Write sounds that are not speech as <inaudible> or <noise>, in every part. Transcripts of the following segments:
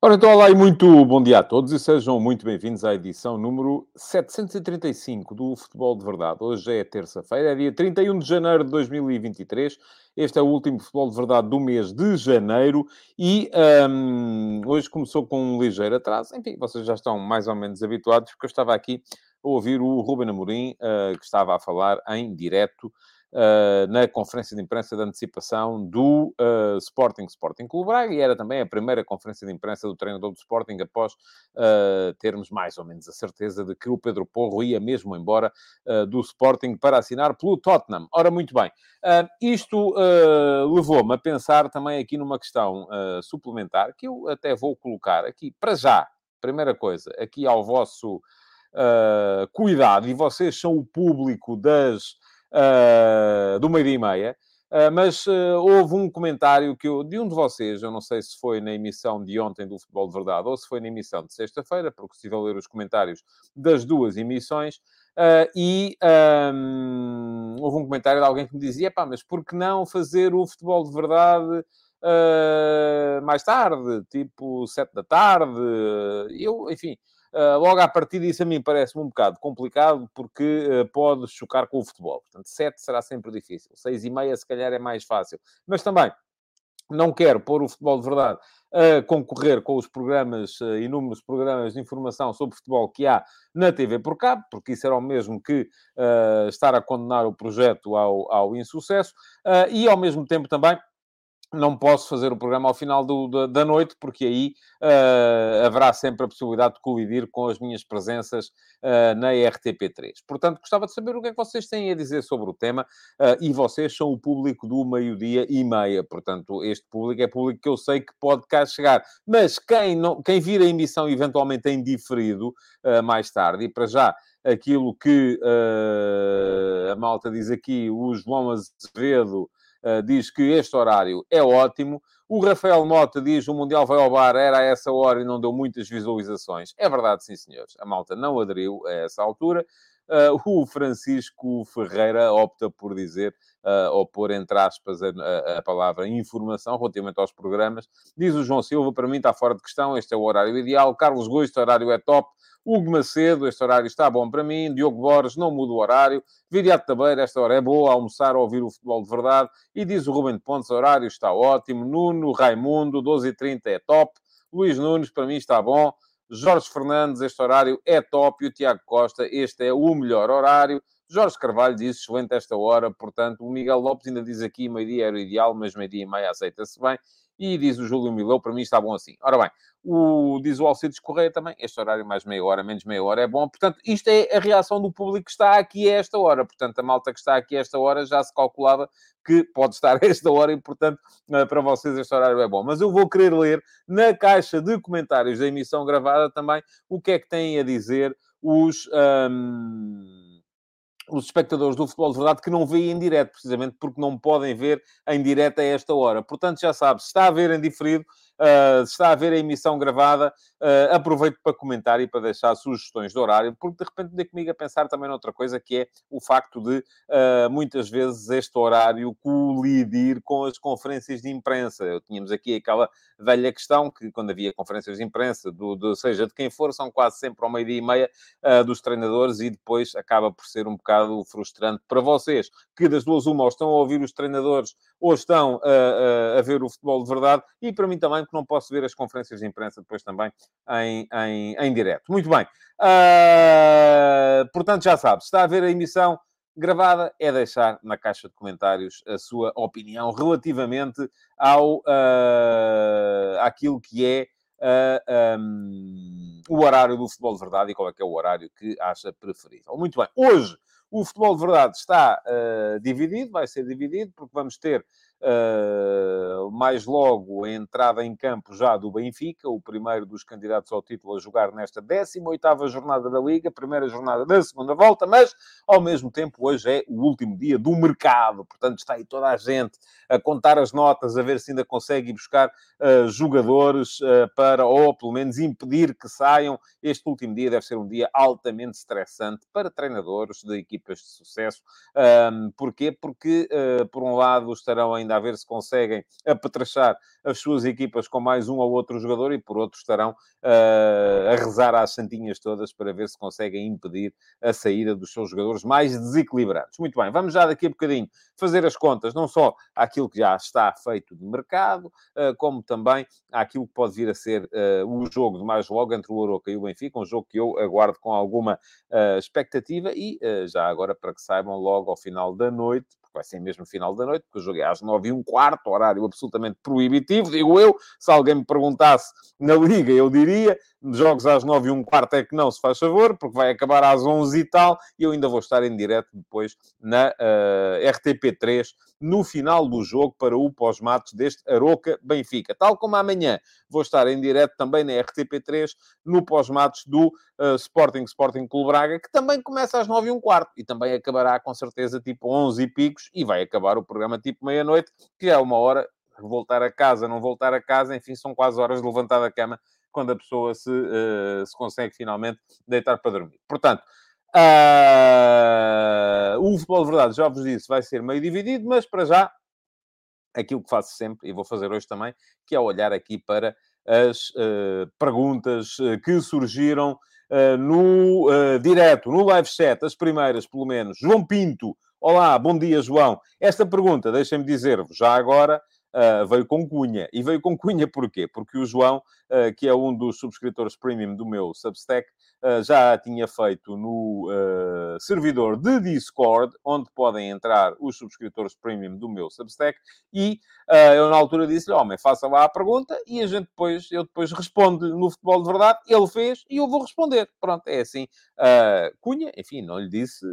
Ora, então, olá e muito bom dia a todos e sejam muito bem-vindos à edição número 735 do Futebol de Verdade. Hoje é terça-feira, é dia 31 de janeiro de 2023. Este é o último Futebol de Verdade do mês de janeiro e hum, hoje começou com um ligeiro atraso. Enfim, vocês já estão mais ou menos habituados, porque eu estava aqui a ouvir o Ruben Amorim, uh, que estava a falar em direto na conferência de imprensa de antecipação do uh, Sporting Sporting Clube Braga e era também a primeira conferência de imprensa do treinador do Sporting após uh, termos mais ou menos a certeza de que o Pedro Porro ia mesmo embora do Sporting para assinar pelo Tottenham. Ora, muito bem, isto levou-me a pensar também aqui numa questão suplementar que eu até vou colocar aqui para já. Primeira coisa, aqui ao vosso cuidado, e vocês são o público das uh, do meio-dia e meia. Uh, mas uh, houve um comentário que eu, de um de vocês, eu não sei se foi na emissão de ontem do Futebol de Verdade ou se foi na emissão de sexta-feira, porque estive a ler os comentários das duas emissões, uh, e um, houve um comentário de alguém que me dizia: pá, mas por que não fazer o Futebol de Verdade mais tarde, tipo sete da tarde? Eu, enfim. Uh, logo à partida, isso a mim parece-me um bocado complicado, porque uh, pode chocar com o futebol. Portanto, 7 será sempre difícil. 6 e meia, se calhar, é mais fácil. Mas também, não quero pôr o futebol de verdade a concorrer com os programas, uh, inúmeros programas de informação sobre futebol que há na TV por cabo, porque isso era o mesmo que uh, estar a condenar o projeto ao, ao insucesso, uh, e ao mesmo tempo também não posso fazer o programa ao final do, da, da, noite, porque aí uh, haverá sempre a possibilidade de colidir com as minhas presenças uh, na RTP3. Portanto, gostava de saber o que é que vocês têm a dizer sobre o tema, uh, e vocês são o público do meio-dia e meia. Portanto, este público é público que eu sei que pode cá chegar. Mas quem, não, quem vir a emissão eventualmente em diferido mais tarde, e para já aquilo que a malta diz aqui, o João Azevedo uh, diz que este horário é ótimo. O Rafael Mota diz o Mundial vai ao bar, era a essa hora e não deu muitas visualizações. É verdade, sim, senhores. A malta não aderiu a essa altura. Uh, o Francisco Ferreira opta por dizer, uh, ou pôr entre aspas a, a, palavra informação relativamente aos programas. Diz o João Silva, para mim está fora de questão, este é o horário ideal. Carlos Gosto, este horário é top. Hugo Macedo, este horário está bom para mim. Diogo Borges, não muda o horário. Viriato Tabeira, esta hora é boa, almoçar ou ouvir o futebol de verdade. E diz o Rubem Pontes, o horário está ótimo. Nuno, Raimundo, 12h30 é top. Luís Nunes, para mim está bom. Jorge Fernandes, este horário é top. E o Tiago Costa, este é o melhor horário. Jorge Carvalho diz excelente esta hora, portanto, o Miguel Lopes ainda diz aqui meio-dia era o ideal, mas meio-dia e meia aceita-se bem. E diz o Júlio Milão, para mim está bom assim. Ora bem, o, diz o Alcides Correia também, este horário mais meia hora, menos meia hora é bom. Portanto, isto é a reação do público que está aqui a esta hora. Portanto, a malta que está aqui a esta hora já se calculava que pode estar a esta hora e, portanto, eh, para vocês este horário é bom. Mas eu vou querer ler na caixa de comentários da emissão gravada também o que é que têm a dizer os... Hum os espectadores do futebol de verdade que não veem em direto, precisamente porque não podem ver em direto a esta hora. Portanto, já sabe, se está a ver em diferido, uh, se está a ver a emissão gravada, uh, aproveito para comentar e para deixar sugestões de horário, porque de repente dei comigo a pensar também noutra coisa, que é o facto de uh, muitas vezes este horário colidir com as conferências de imprensa. Eu tínhamos aqui aquela velha questão que quando havia conferências de imprensa, do, do seja de quem for, são quase sempre ao meio-dia e meia dos treinadores e depois acaba por ser um bocado frustrante para vocês, que das duas uma ou estão a ouvir os treinadores ou estão a ver o futebol de verdade, e para mim também, porque não posso ver as conferências de imprensa depois também em, em, em direto. Muito bem. Uh, portanto, já sabe, se está a ver a emissão gravada, é deixar na caixa de comentários a sua opinião relativamente ao, uh, àquilo que é uh, um, o horário do futebol de verdade e qual é que é o horário que acha preferível. Muito bem. Hoje, o futebol de verdade está uh, dividido, vai ser dividido, porque vamos ter uh, mais logo a entrada em campo já do Benfica, o primeiro dos candidatos ao título a jogar nesta 18ª jornada da Liga, primeira jornada da segunda volta, mas, ao mesmo tempo, hoje é o último dia do mercado, portanto está aí toda a gente a contar as notas, a ver se ainda consegue buscar uh, jogadores uh, para, ou pelo menos impedir que saiam. Este último dia deve ser um dia altamente estressante para treinadores de equipas de sucesso. Um, porquê? Porque, por um lado, estarão ainda a ver se conseguem apetrechar as suas equipas com mais um ou outro jogador e, por outro, estarão uh, a rezar às santinhas todas para ver se conseguem impedir a saída dos seus jogadores mais desequilibrados. Muito bem, vamos já daqui a bocadinho fazer as contas, não só àquilo que já está feito de mercado, uh, como também àquilo que pode vir a ser uh, o jogo de mais logo entre o Aroca e o Benfica, um jogo que eu aguardo com alguma expectativa e, já agora, para que saibam, logo ao final da noite, vai ser mesmo final da noite, porque eu joguei às nove e um quarto, horário absolutamente proibitivo, digo eu. Se alguém me perguntasse na Liga, eu diria, jogos às nove e um quarto é que não, se faz favor, porque vai acabar às onze e tal, e eu ainda vou estar em direto depois na uh, eh, RTP3, no final do jogo, para o pós-matos deste Aroca-Benfica. Tal como amanhã vou estar em direto também na RTP3, no pós-matos do uh, Sporting Sporting Clube Braga, que também começa às nove e um quarto, e também acabará com certeza tipo onze e picos, e vai acabar o programa tipo meia-noite, que é uma hora voltar a casa, não voltar a casa, enfim, são quase horas de levantar da cama quando a pessoa se, uh, se consegue finalmente deitar para dormir. Portanto, uh, o futebol de verdade, já vos disse, vai ser meio dividido, mas para já, aquilo que faço sempre, e vou fazer hoje também, que é olhar aqui para as uh, perguntas que surgiram no direto, no live chat, as primeiras, pelo menos. João Pinto, olá, bom dia, João. Esta pergunta, deixem-me dizer-vos já agora, uh, veio com cunha. E veio com cunha porquê? Porque o João, uh, que é um dos subscritores premium do meu Substack, uh, já tinha feito no servidor de Discord, onde podem entrar os subscritores premium do meu Substack, e eu na altura disse-lhe, homem, faça lá a pergunta e a gente depois, eu depois respondo no futebol de verdade, ele fez e eu vou responder. Pronto, é assim. cunha, enfim, não lhe disse,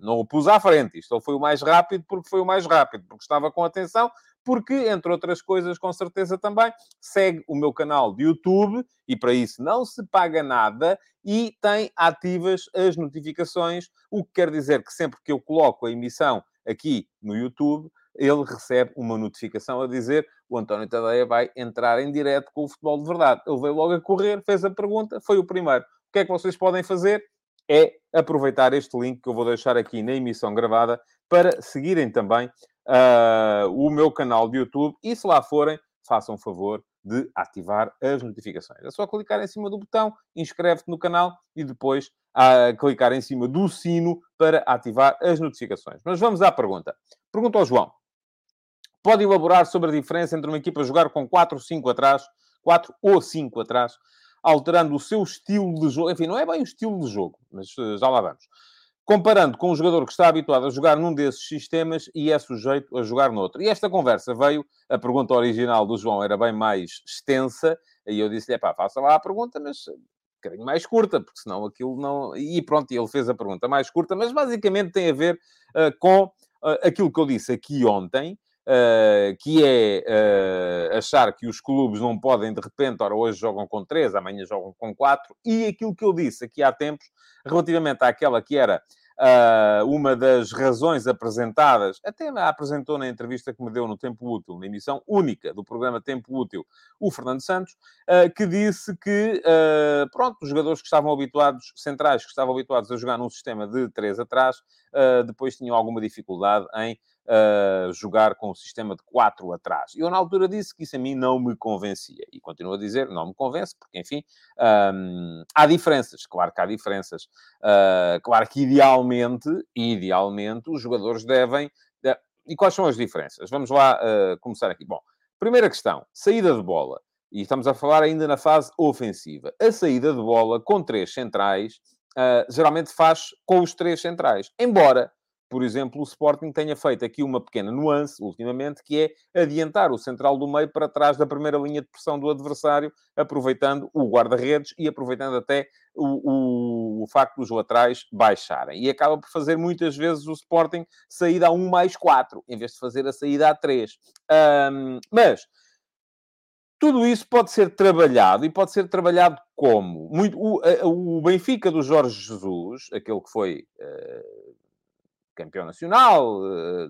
não o pus à frente. Isto foi o mais rápido porque foi o mais rápido, porque estava com atenção, porque, entre outras coisas, com certeza também, segue o meu canal de YouTube e para isso não se paga nada e tem ativas as notificações, o que quer dizer que sempre que eu coloco a emissão aqui no YouTube, ele recebe uma notificação a dizer o António Tadeia vai entrar em direto com o futebol de verdade. Ele veio logo a correr, fez a pergunta, foi o primeiro. O que é que vocês podem fazer? É aproveitar este link que eu vou deixar aqui na emissão gravada para seguirem também uh, o meu canal de YouTube e se lá forem, façam favor de ativar as notificações. É só clicar em cima do botão, inscreve-te no canal e depois uh, clicar em cima do sino para ativar as notificações. Mas vamos à pergunta. Pergunta ao João. Pode elaborar sobre a diferença entre uma equipa jogar com 4 ou 5 atrás, 4 ou 5 atrás, alterando o seu estilo de jogo. Enfim, não é bem o estilo de jogo, mas uh, já lá vamos comparando com um jogador que está habituado a jogar num desses sistemas e é sujeito a jogar noutro. E esta conversa veio, a pergunta original do João era bem mais extensa, e eu disse-lhe, pá, faça lá a pergunta, mas um bocadinho mais curta, porque senão aquilo não... E pronto, ele fez a pergunta mais curta, mas basicamente tem a ver uh, com uh, aquilo que eu disse aqui ontem, Uh, que é uh, achar que os clubes não podem, de repente, ora, hoje jogam com três, amanhã jogam com quatro, e aquilo que eu disse aqui há tempos, relativamente àquela que era uh, uma das razões apresentadas, até apresentou na entrevista que me deu no Tempo Útil, na emissão única do programa Tempo Útil, o Fernando Santos, que disse que, pronto, os jogadores que estavam habituados, centrais, que estavam habituados a jogar num sistema de três atrás, depois tinham alguma dificuldade em uh, jogar com o sistema de 4 atrás. Eu, na altura, disse que isso a mim não me convencia. E continuo a dizer, não me convence, porque, enfim, um, há diferenças. Claro que há diferenças. Uh, claro que, idealmente, idealmente, os jogadores devem... E quais são as diferenças? Vamos lá uh, começar aqui. Bom, primeira questão, saída de bola. E estamos a falar ainda na fase ofensiva. A saída de bola com três centrais, uh, geralmente faz com os três centrais. Embora por exemplo, o Sporting tenha feito aqui uma pequena nuance, ultimamente, que é adiantar o central do meio para trás da primeira linha de pressão do adversário, aproveitando o guarda-redes e aproveitando até o, o, o, facto dos laterais baixarem. E acaba por fazer muitas vezes o Sporting saída a 1 mais 4, em vez de fazer a saída a 3. Um, mas tudo isso pode ser trabalhado e pode ser trabalhado como? Muito, o, o Benfica do Jorge Jesus, aquele que foi uh, campeão nacional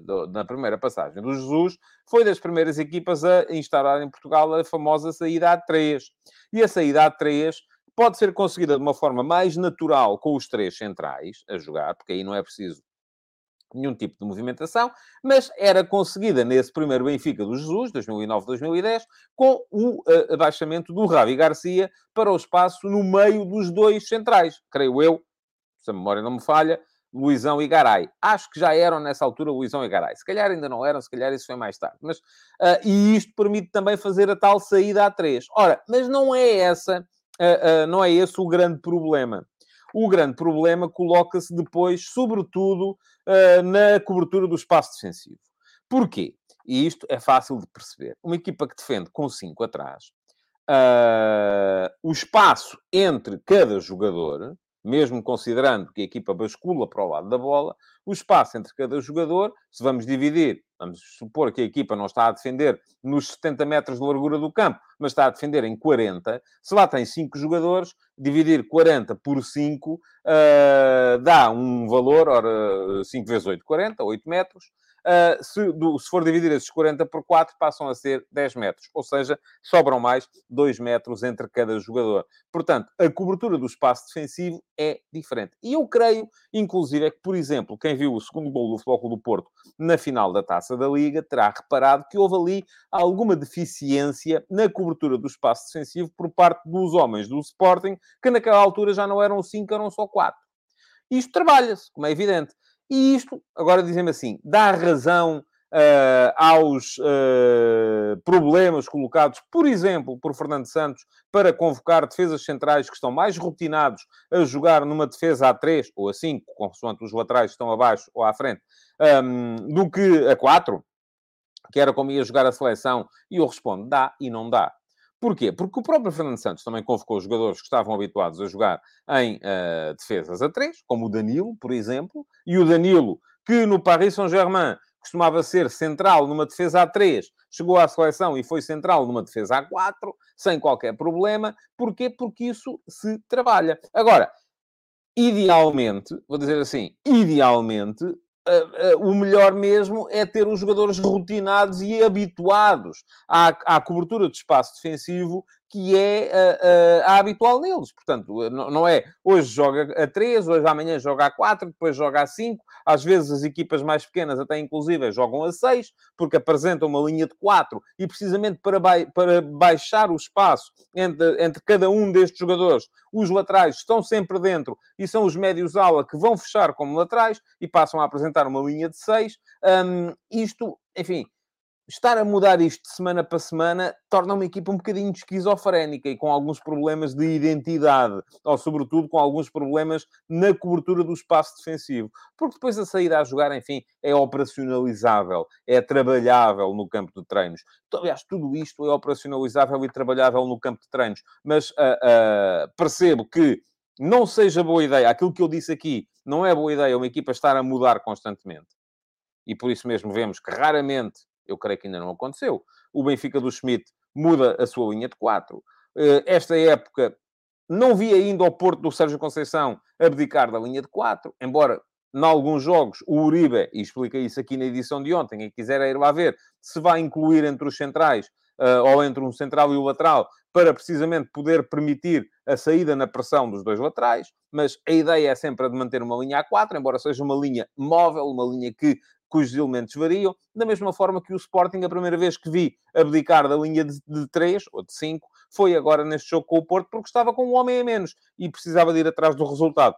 do, na primeira passagem do Jesus, foi das primeiras equipas a instaurar em Portugal a famosa saída a 3. E a saída a 3 pode ser conseguida de uma forma mais natural com os três centrais a jogar, porque aí não é preciso nenhum tipo de movimentação, mas era conseguida nesse primeiro Benfica do Jesus, 2009-2010, com o uh, abaixamento do Ravi Garcia para o espaço no meio dos dois centrais, creio eu, se a memória não me falha, Luizão e Garay. Acho que já eram nessa altura Luizão e Garay. Se calhar ainda não eram, se calhar isso foi mais tarde. Mas, uh, e isto permite também fazer a tal saída a três. Ora, mas não é essa, uh, uh, não é esse o grande problema. O grande problema coloca-se depois, sobretudo, na cobertura do espaço defensivo. Porquê? E isto é fácil de perceber. Uma equipa que defende com 5 atrás, o espaço entre cada jogador, mesmo considerando que a equipa bascula para o lado da bola, o espaço entre cada jogador, se vamos dividir, vamos supor que a equipa não está a defender nos 70 metros de largura do campo, mas está a defender em 40, se lá tem 5 jogadores, dividir 40 por 5 uh, ah, dá um valor, ora, 5 vezes 8, 40, 8 metros, Uh, se, do, se, for dividir esses 40 por 4, passam a ser 10 metros. Ou seja, sobram mais 2 metros entre cada jogador. Portanto, a cobertura do espaço defensivo é diferente. E eu creio, inclusive, é que, por exemplo, quem viu o segundo gol do Futebol do Porto na final da Taça da Liga terá reparado que houve ali alguma deficiência na cobertura do espaço defensivo por parte dos homens do Sporting, que naquela altura já não eram 5, eram só 4. Isto trabalha-se, como é evidente. E isto, agora dizem-me assim, dá razão uh, aos uh, problemas colocados, por exemplo, por Fernando Santos, para convocar defesas centrais que estão mais rotinados a jogar numa defesa a 3 ou a 5, consoante os laterais estão abaixo ou à frente, um, do que a 4, que era como ia jogar a seleção, e eu respondo, dá e não dá. Porquê? Porque o próprio Fernando Santos também convocou jogadores que estavam habituados a jogar em uh, defesas a três, como o Danilo, por exemplo, e o Danilo, que no Paris Saint-Germain costumava ser central numa defesa a três, chegou à seleção e foi central numa defesa a quatro, sem qualquer problema. Porquê? Porque isso se trabalha. Agora, idealmente, vou dizer assim, idealmente, Uh, uh, o melhor mesmo é ter os jogadores rotinados e habituados à, à cobertura de espaço defensivo que é uh, uh, a habitual neles. Portanto, não é hoje joga a 3, hoje amanhã joga a 4, depois joga a 5. Às vezes as equipas mais pequenas, até inclusive, jogam a 6, porque apresentam uma linha de 4 e precisamente para, ba para baixar o espaço entre, entre cada um destes jogadores, os laterais estão sempre dentro e são os médios ala que vão fechar como laterais e passam a apresentar uma linha de 6. Um, isto, enfim estar a mudar isto de semana para semana torna uma equipa um bocadinho esquizofrénica e com alguns problemas de identidade, ou sobretudo com alguns problemas na cobertura do espaço defensivo. Porque depois a saída a jogar, enfim, é operacionalizável, é trabalhável no campo de treinos. Aliás, tudo isto é operacionalizável e trabalhável no campo de treinos. Mas uh, uh, percebo que não seja boa ideia, aquilo que eu disse aqui, não é boa ideia uma equipa estar a mudar constantemente. E por isso mesmo vemos que raramente eu creio que ainda não aconteceu. O Benfica do Schmidt muda a sua linha de 4. Eh, esta época não vi ainda o Porto do Sérgio Conceição abdicar da linha de 4, embora em alguns jogos o Uribe, e explica isso aqui na edição de ontem, quem quiser ir lá ver, se vai incluir entre os centrais uh, ou entre um central e o lateral, para precisamente poder permitir a saída na pressão dos dois laterais, mas a ideia é sempre a de manter uma linha a 4, embora seja uma linha móvel, uma linha que cujos elementos variam, da mesma forma que o Sporting, a primeira vez que vi abdicar da linha de, de 3 ou de 5, foi agora neste jogo com o Porto, porque estava com um homem a menos e precisava de ir atrás do resultado.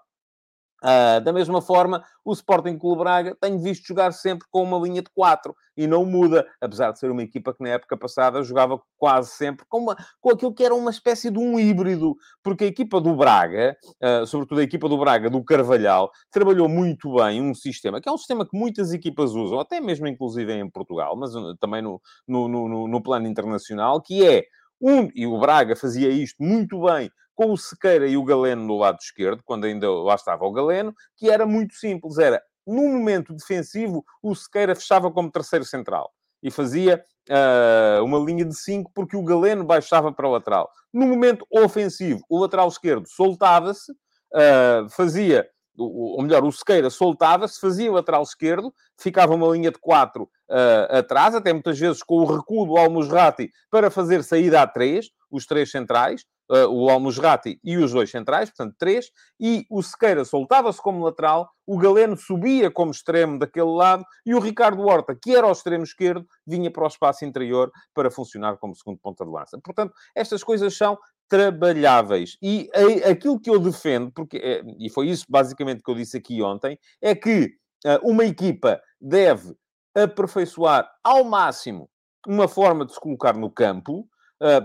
Uh, da mesma forma, o Sporting Clube Braga tenho visto jogar sempre com uma linha de 4 e não muda, apesar de ser uma equipa que na época passada jogava quase sempre com, uma, com aquilo que era uma espécie de um híbrido, porque a equipa do Braga, uh, sobretudo a equipa do Braga, do Carvalhal, trabalhou muito bem um sistema, que é um sistema que muitas equipas usam, até mesmo inclusive em Portugal, mas uh, também no, no, no, no plano internacional, que é um, e o Braga fazia isto muito bem com o Sequeira e o Galeno no lado esquerdo, quando ainda lá estava o Galeno, que era muito simples, era no momento defensivo, o Sequeira fechava como terceiro central e fazia uh, uma linha de 5 porque o Galeno baixava para o lateral. No momento ofensivo, o lateral esquerdo soltava-se, uh, fazia, ou melhor, o Sequeira soltava-se, fazia o lateral esquerdo, ficava uma linha de 4 uh, ah, atrás, até muitas vezes com o recuo do Almusrati para fazer saída a 3, os três centrais, uh, o Almusrati e os dois centrais, portanto, três, e o Sequeira soltava-se como lateral, o Galeno subia como extremo daquele lado, e o Ricardo Horta, que era o extremo esquerdo, vinha para o espaço interior para funcionar como segundo ponta de lança. Portanto, estas coisas são trabalháveis. E aquilo que eu defendo, porque, é, e foi isso basicamente que eu disse aqui ontem, é que uh, uma equipa deve aperfeiçoar ao máximo uma forma de se colocar no campo,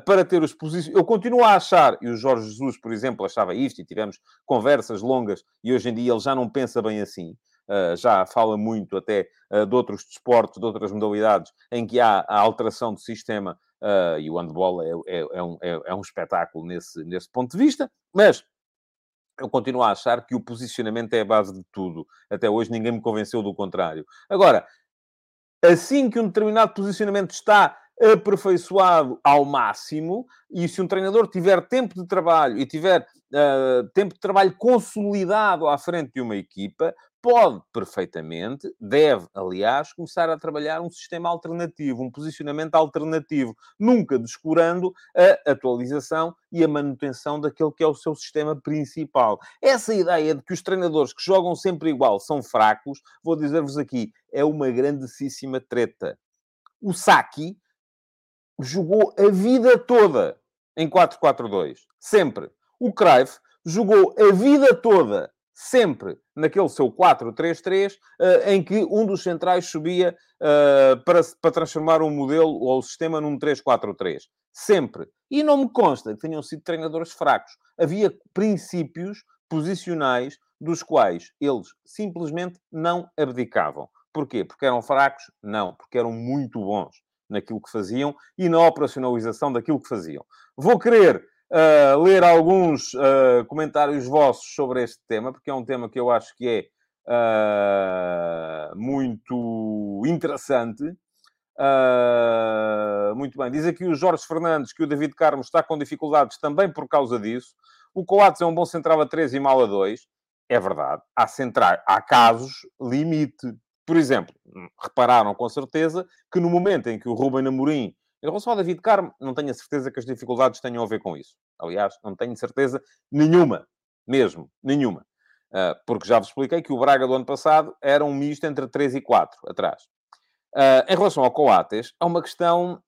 para ter os posições. Eu continuo a achar, e o Jorge Jesus, por exemplo, achava isto, e tivemos conversas longas, e hoje em dia ele já não pensa bem assim. Uh, já fala muito até uh, de outros desportos, de outras modalidades, em que há a alteração do sistema, e o handball é, é, é, um, é, é um espetáculo nesse, nesse ponto de vista, mas eu continuo a achar que o posicionamento é a base de tudo. Até hoje ninguém me convenceu do contrário. Agora, assim que um determinado posicionamento está aperfeiçoado ao máximo, e se um treinador tiver tempo de trabalho e tiver uh, tempo de trabalho consolidado à frente de uma equipa, pode perfeitamente, deve, aliás, começar a trabalhar um sistema alternativo, um posicionamento alternativo, nunca descurando a atualização e a manutenção daquele que é o seu sistema principal. Essa ideia de que os treinadores que jogam sempre igual são fracos, vou dizer-vos aqui, é uma grandíssima treta. O Saki jogou a vida toda em 4-4-2. Sempre. O Cruyff jogou a vida toda, sempre, naquele seu 4-3-3, uh, eh, em que um dos centrais subia uh, para, para transformar um modelo ou o sistema num 3-4-3. Sempre. E não me consta que tenham sido treinadores fracos. Havia princípios posicionais dos quais eles simplesmente não abdicavam. Porquê? Porque eram fracos? Não, porque eram muito bons naquilo que faziam e na operacionalização daquilo que faziam. Vou querer uh, ler alguns uh, comentários vossos sobre este tema, porque é um tema que eu acho que é uh, muito interessante. muito bem. Diz aqui o Jorge Fernandes que o David Carmo está com dificuldades também por causa disso. O Coates é um bom central a 3 e mal a 2. É verdade. Há, centrais, há casos limite. Por exemplo, repararam com certeza que no momento em que o Ruben Amorim, em relação ao David Carmo, não tenho a certeza que as dificuldades tenham a ver com isso. Aliás, não tenho certeza nenhuma, mesmo, nenhuma. Uh, porque já vos expliquei que o Braga do ano passado era um misto entre 3 e 4 atrás. Uh, em relação ao Coates, há uma questão,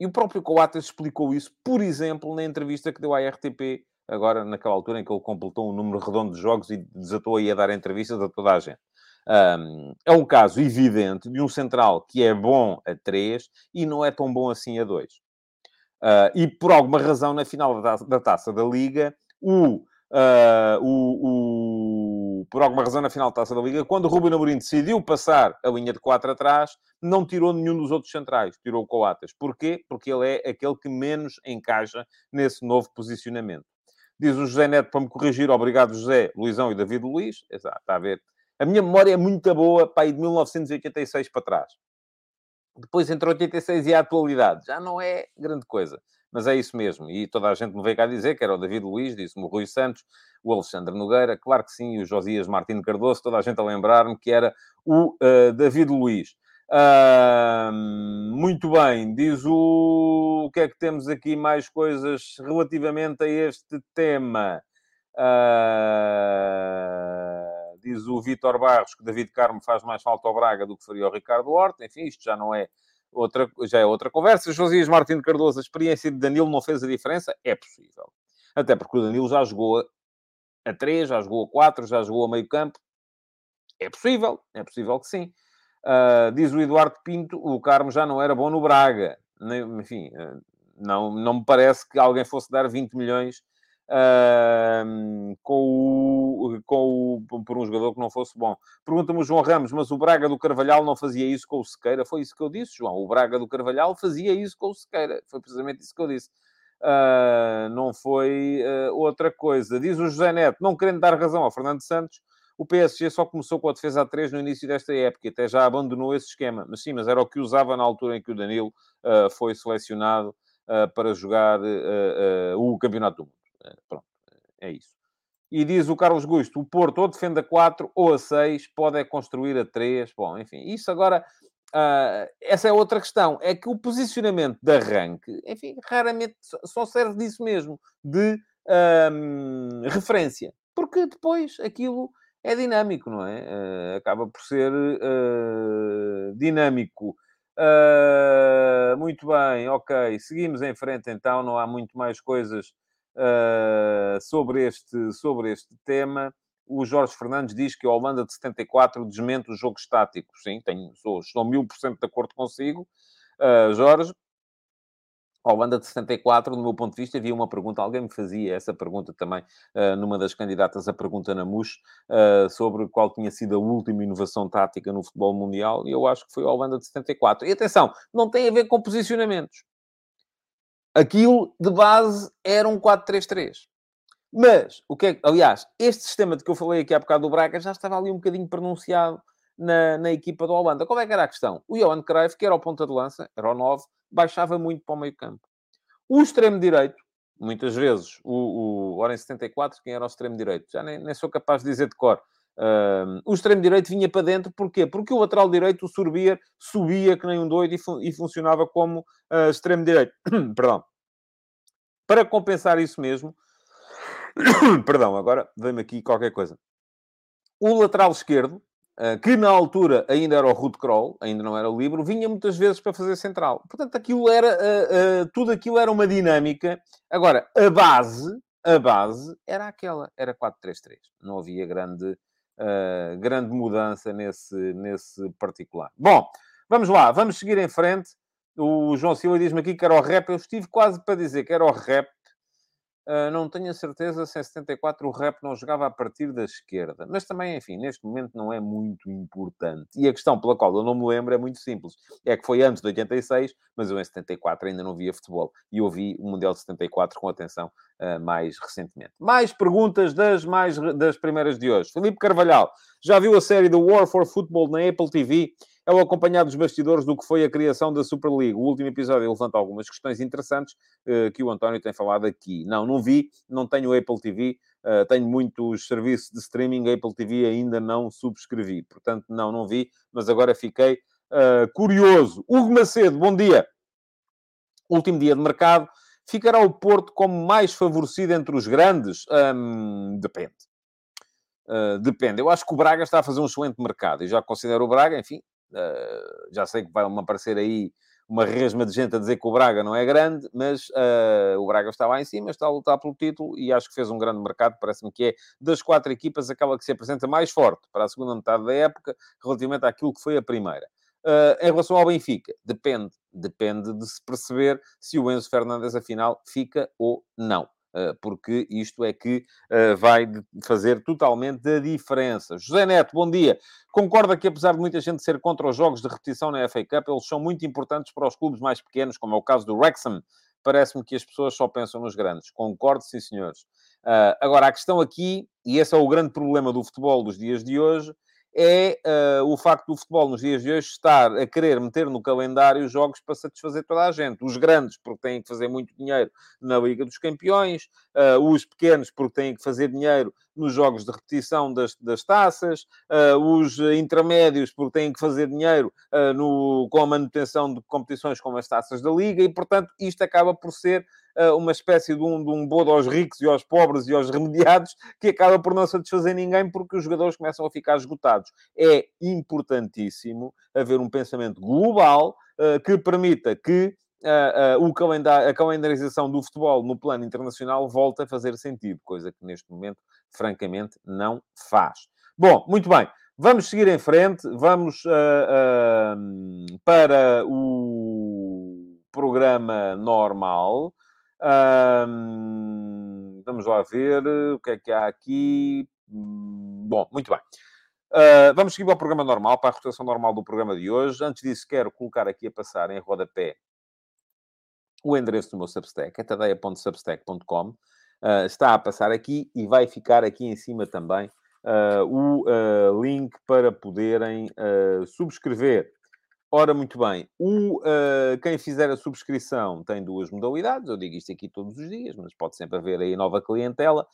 e o próprio Coates explicou isso, por exemplo, na entrevista que deu à RTP, agora naquela altura em que ele completou um número redondo de jogos e desatou aí a dar entrevistas a toda a gente. Um, é um caso evidente de um central que é bom a 3 e não é tão bom assim a 2. Uh, ah, e por alguma razão, na final da, da taça da Liga, o, uh, o, o, por alguma razão, na final da taça da Liga, quando o Ruben Amorim decidiu passar a linha de 4 atrás, não tirou nenhum dos outros centrais, tirou o Coates. Porquê? Porque ele é aquele que menos encaixa nesse novo posicionamento. Diz o José Neto para me corrigir, obrigado José, Luizão e David Luiz. Exato, está a ver a minha memória é muito boa, aí de 1986 para trás. Depois, entre 86 e a atualidade, já não é grande coisa. Mas é isso mesmo. E toda a gente me veio cá dizer que era o David Luiz, disse-me o Rui Santos, o Alexandre Nogueira, claro que sim, e o Josias Martins Cardoso, toda a gente a lembrar-me que era o uh, David Luiz. Uh, muito bem, diz o... o que é que temos aqui mais coisas relativamente a este tema. Uh diz o Vítor Barros que David Carmo faz mais falta ao Braga do que faria ao Ricardo Horta. Enfim, isto já não é outra, já é outra conversa. Josias Martins Cardoso, a experiência de Danilo não fez a diferença? É possível. Até porque o Danilo já jogou a 3, já jogou a 4, já jogou a meio campo. É possível, é possível que sim. Uh, diz o Eduardo Pinto, o Carmo já não era bom no Braga. Enfim, uh, não, não me parece que alguém fosse dar 20 milhões com o, com o, por um jogador que não fosse bom. Pergunta-me o João Ramos, mas o Braga do Carvalhal não fazia isso com o Sequeira? Foi isso que eu disse, João. O Braga do Carvalhal fazia isso com o Sequeira. Foi precisamente isso que eu disse. Uh, não foi uh, outra coisa. Diz o José Neto, não querendo dar razão ao Fernando Santos, o PSG só começou com a defesa a 3 no início desta época, até já abandonou esse esquema. Mas sim, mas era o que usava na altura em que o Danilo uh, foi selecionado para jogar o Campeonato do Mundo. Pronto, é isso. E diz o Carlos Gusto, o Porto ou defende a 4 ou a 6, pode é construir a 3. Bom, enfim, isso agora Uh, essa é outra questão. É que o posicionamento de arranque, enfim, raramente só serve disso mesmo, de referência. Porque depois aquilo é dinâmico, não é? Uh, acaba por ser uh, dinâmico. muito bem, ok. Seguimos em frente então, não há muito mais coisas sobre, este, sobre este tema o Jorge Fernandes diz que a Holanda de 74 desmente o jogo estático. Sim, tenho, sou, estou mil por cento de acordo consigo, uh, Jorge. A Holanda de 74, do meu ponto de vista, havia uma pergunta, alguém me fazia essa pergunta também, uh, numa das candidatas à pergunta na MUS, uh, sobre qual tinha sido a última inovação tática no futebol mundial, e eu acho que foi a Holanda de 74. E atenção, não tem a ver com posicionamentos. Aquilo, de base, era um 4-3-3. Mas, o que é, aliás, este sistema de que eu falei aqui há bocado do Braga já estava ali um bocadinho pronunciado na, na equipa do Holanda. Qual é que era a questão? O Johan Cruyff, que era o ponta de lança, era o 9, baixava muito para o meio campo. O extremo direito, muitas vezes, o, o, ora em 74, quem era o extremo direito? Já nem, nem sou capaz de dizer de cor. Uh, o extremo direito vinha para dentro, porquê? Porque o lateral direito, o Sorbier, subia que nem um doido e, fu e funcionava como uh, extremo direito. <coughs> Perdão. Para compensar isso mesmo, <coughs> Perdão, agora vem-me aqui qualquer coisa. O lateral esquerdo, eh, que na altura ainda era o Rude Kroll, ainda não era o Libro, vinha muitas vezes para fazer central. Portanto, aquilo era, uh, uh, tudo aquilo era uma dinâmica. Agora, a base, a base era aquela, era 4-3-3. Não havia grande, grande mudança nesse, nesse particular. Bom, vamos lá, vamos seguir em frente. O João Silva diz-me aqui que era o rap. Eu estive quase para dizer que era o rap, Uh, não tenho a certeza se em 74 o rap não jogava a partir da esquerda. Mas também, enfim, neste momento não é muito importante. E a questão pela qual eu não me lembro é muito simples. É que foi antes de 86, mas eu em 74 ainda não via futebol. E ouvi o Mundial de 74 com atenção uh, mais recentemente. Mais perguntas das, mais, das primeiras de hoje. Felipe Carvalhal, já viu a série The War for Football na Apple TV? É o acompanhado dos bastidores do que foi a criação da Super League. O último episódio levanta algumas questões interessantes uh, que o António tem falado aqui. Não, não vi, não tenho Apple TV, uh, eh, tenho muitos serviços de streaming, Apple TV ainda não subscrevi. Portanto, não, não vi, mas agora fiquei uh, curioso. Hugo Macedo, bom dia. Último dia de mercado. Ficará o Porto como mais favorecido entre os grandes? Um, depende. Uh, depende. Eu acho que o Braga está a fazer um excelente mercado. E já considero o Braga, enfim, Uh, já sei que vai-me aparecer aí uma resma de gente a dizer que o Braga não é grande, mas uh, o Braga está lá em cima, está a lutar pelo título e acho que fez um grande mercado. Parece-me que é das quatro equipas aquela que se apresenta mais forte para a segunda metade da época, relativamente àquilo que foi a primeira. Uh, em relação ao Benfica, depende. Depende de se perceber se o Enzo Fernandes, afinal, fica ou não. Eh, porque isto é que eh, vai fazer totalmente a diferença. José Neto, bom dia. Concorda que, apesar de muita gente ser contra os jogos de repetição na FA Cup, eles são muito importantes para os clubes mais pequenos, como é o caso do Wrexham. Parece-me que as pessoas só pensam nos grandes. Concordo, sim, senhores. Uh, agora, a questão aqui, e esse é o grande problema do futebol dos dias de hoje, é uh, o facto do futebol nos dias de hoje estar a querer meter no calendário jogos para satisfazer toda a gente. Os grandes, porque têm que fazer muito dinheiro na Liga dos Campeões, uh, os pequenos, porque têm que fazer dinheiro nos jogos de repetição das, das taças, uh, os intermédios, porque têm que fazer dinheiro no, com a manutenção de competições como as taças da Liga, e portanto isto acaba por ser uma espécie de um, de um bodo aos ricos e aos pobres e aos <laughs> remediados que acaba por não satisfazer ninguém porque os jogadores começam a ficar esgotados. É importantíssimo haver um pensamento global uh, que permita que uh, uh, o calendário, a calendarização do futebol no plano internacional volta a fazer sentido, coisa que neste momento, francamente, não faz. Bom, muito bem. Vamos seguir em frente, vamos uh, para o programa normal. vamos lá ver o que é que há aqui. Bom, muito bem. Uh, vamos seguir para o programa normal, para a rotação normal do programa de hoje. Antes disso, quero colocar aqui a passar em rodapé o endereço do meu Substack, é tadeia.substack.com. Uh, está a passar aqui e vai ficar aqui em cima também uh, o link para poderem subscrever. Ora, muito bem, o, quem fizer a subscrição tem duas modalidades. Eu digo isto aqui todos os dias, mas pode sempre haver aí nova clientela.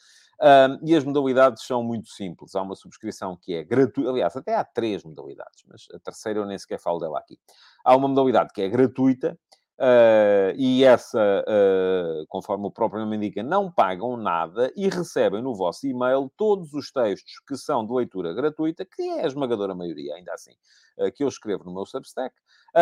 E as modalidades são muito simples. Há uma subscrição que é gratuita. Aliás, até há três modalidades, mas a terceira eu nem sequer falo dela aqui. Há uma modalidade que é gratuita. Uh, e essa, uh, conforme o próprio nome indica, não pagam nada e recebem no vosso e-mail todos os textos que são de leitura gratuita, que é a esmagadora maioria, ainda assim, uh, que eu escrevo no meu Substack,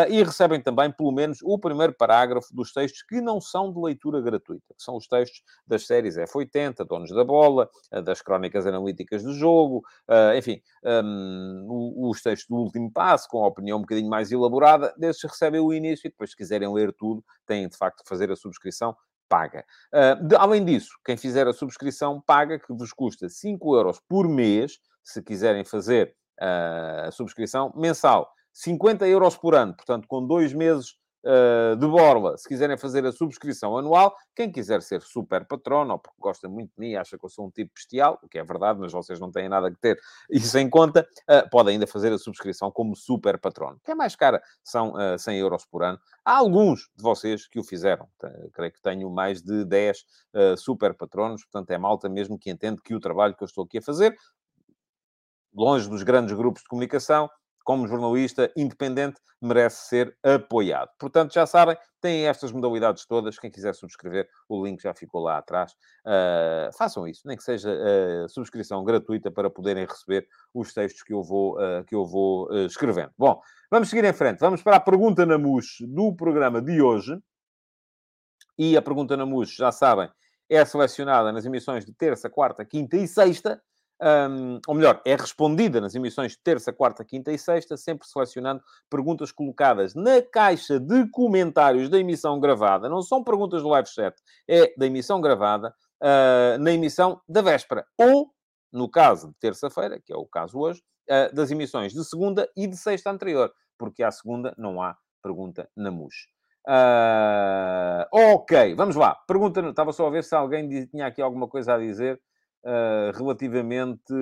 e recebem também, pelo menos, o primeiro parágrafo dos textos que não são de leitura gratuita, que são os textos das séries F80, Donos da Bola, uh, das crónicas analíticas do jogo, uh, enfim, um, os textos do último passo, com a opinião um bocadinho mais elaborada, desses recebem o início e depois, se quiserem ler tudo, têm de facto de fazer a subscrição paga. Uh, de, além disso, quem fizer a subscrição paga, que vos custa 5 euros por mês, se quiserem fazer uh, a subscrição mensal. 50 euros por ano, portanto, com dois meses uh, de borla, se quiserem fazer a subscrição anual, quem quiser ser super patrono, ou porque gosta muito de mim, acha que eu sou um tipo bestial, o que é verdade, mas vocês não têm nada que ter <laughs> isso em conta, uh, pode ainda fazer a subscrição como super patrono, que é mais cara, são uh, 100 euros por ano. Há alguns de vocês que o fizeram, creio que tenho mais de 10 uh, super patronos, portanto é malta mesmo que entende que o trabalho que eu estou aqui a fazer, longe dos grandes grupos de comunicação, como jornalista independente, merece ser apoiado. Portanto, já sabem, têm estas modalidades todas. Quem quiser subscrever, o link já ficou lá atrás. Uh, façam isso, nem que seja uh, subscrição gratuita para poderem receber os textos que eu vou, uh, que eu vou escrevendo. Bom, vamos seguir em frente. Vamos para a pergunta na MUS do programa de hoje. E a pergunta na MUS, já sabem, é selecionada nas emissões de terça, quarta, quinta e sexta um, ou melhor, é respondida nas emissões de terça, quarta, quinta e sexta, sempre selecionando perguntas colocadas na caixa de comentários da emissão gravada. Não são perguntas do live chat, é da emissão gravada, uh, na emissão da véspera. Ou, no caso de terça-feira, que é o caso hoje, uh, das emissões de segunda e de sexta anterior, porque à segunda não há pergunta na MUS. Uh, ok, vamos lá. Pergunta, estava só a ver se alguém tinha aqui alguma coisa a dizer uh, relativamente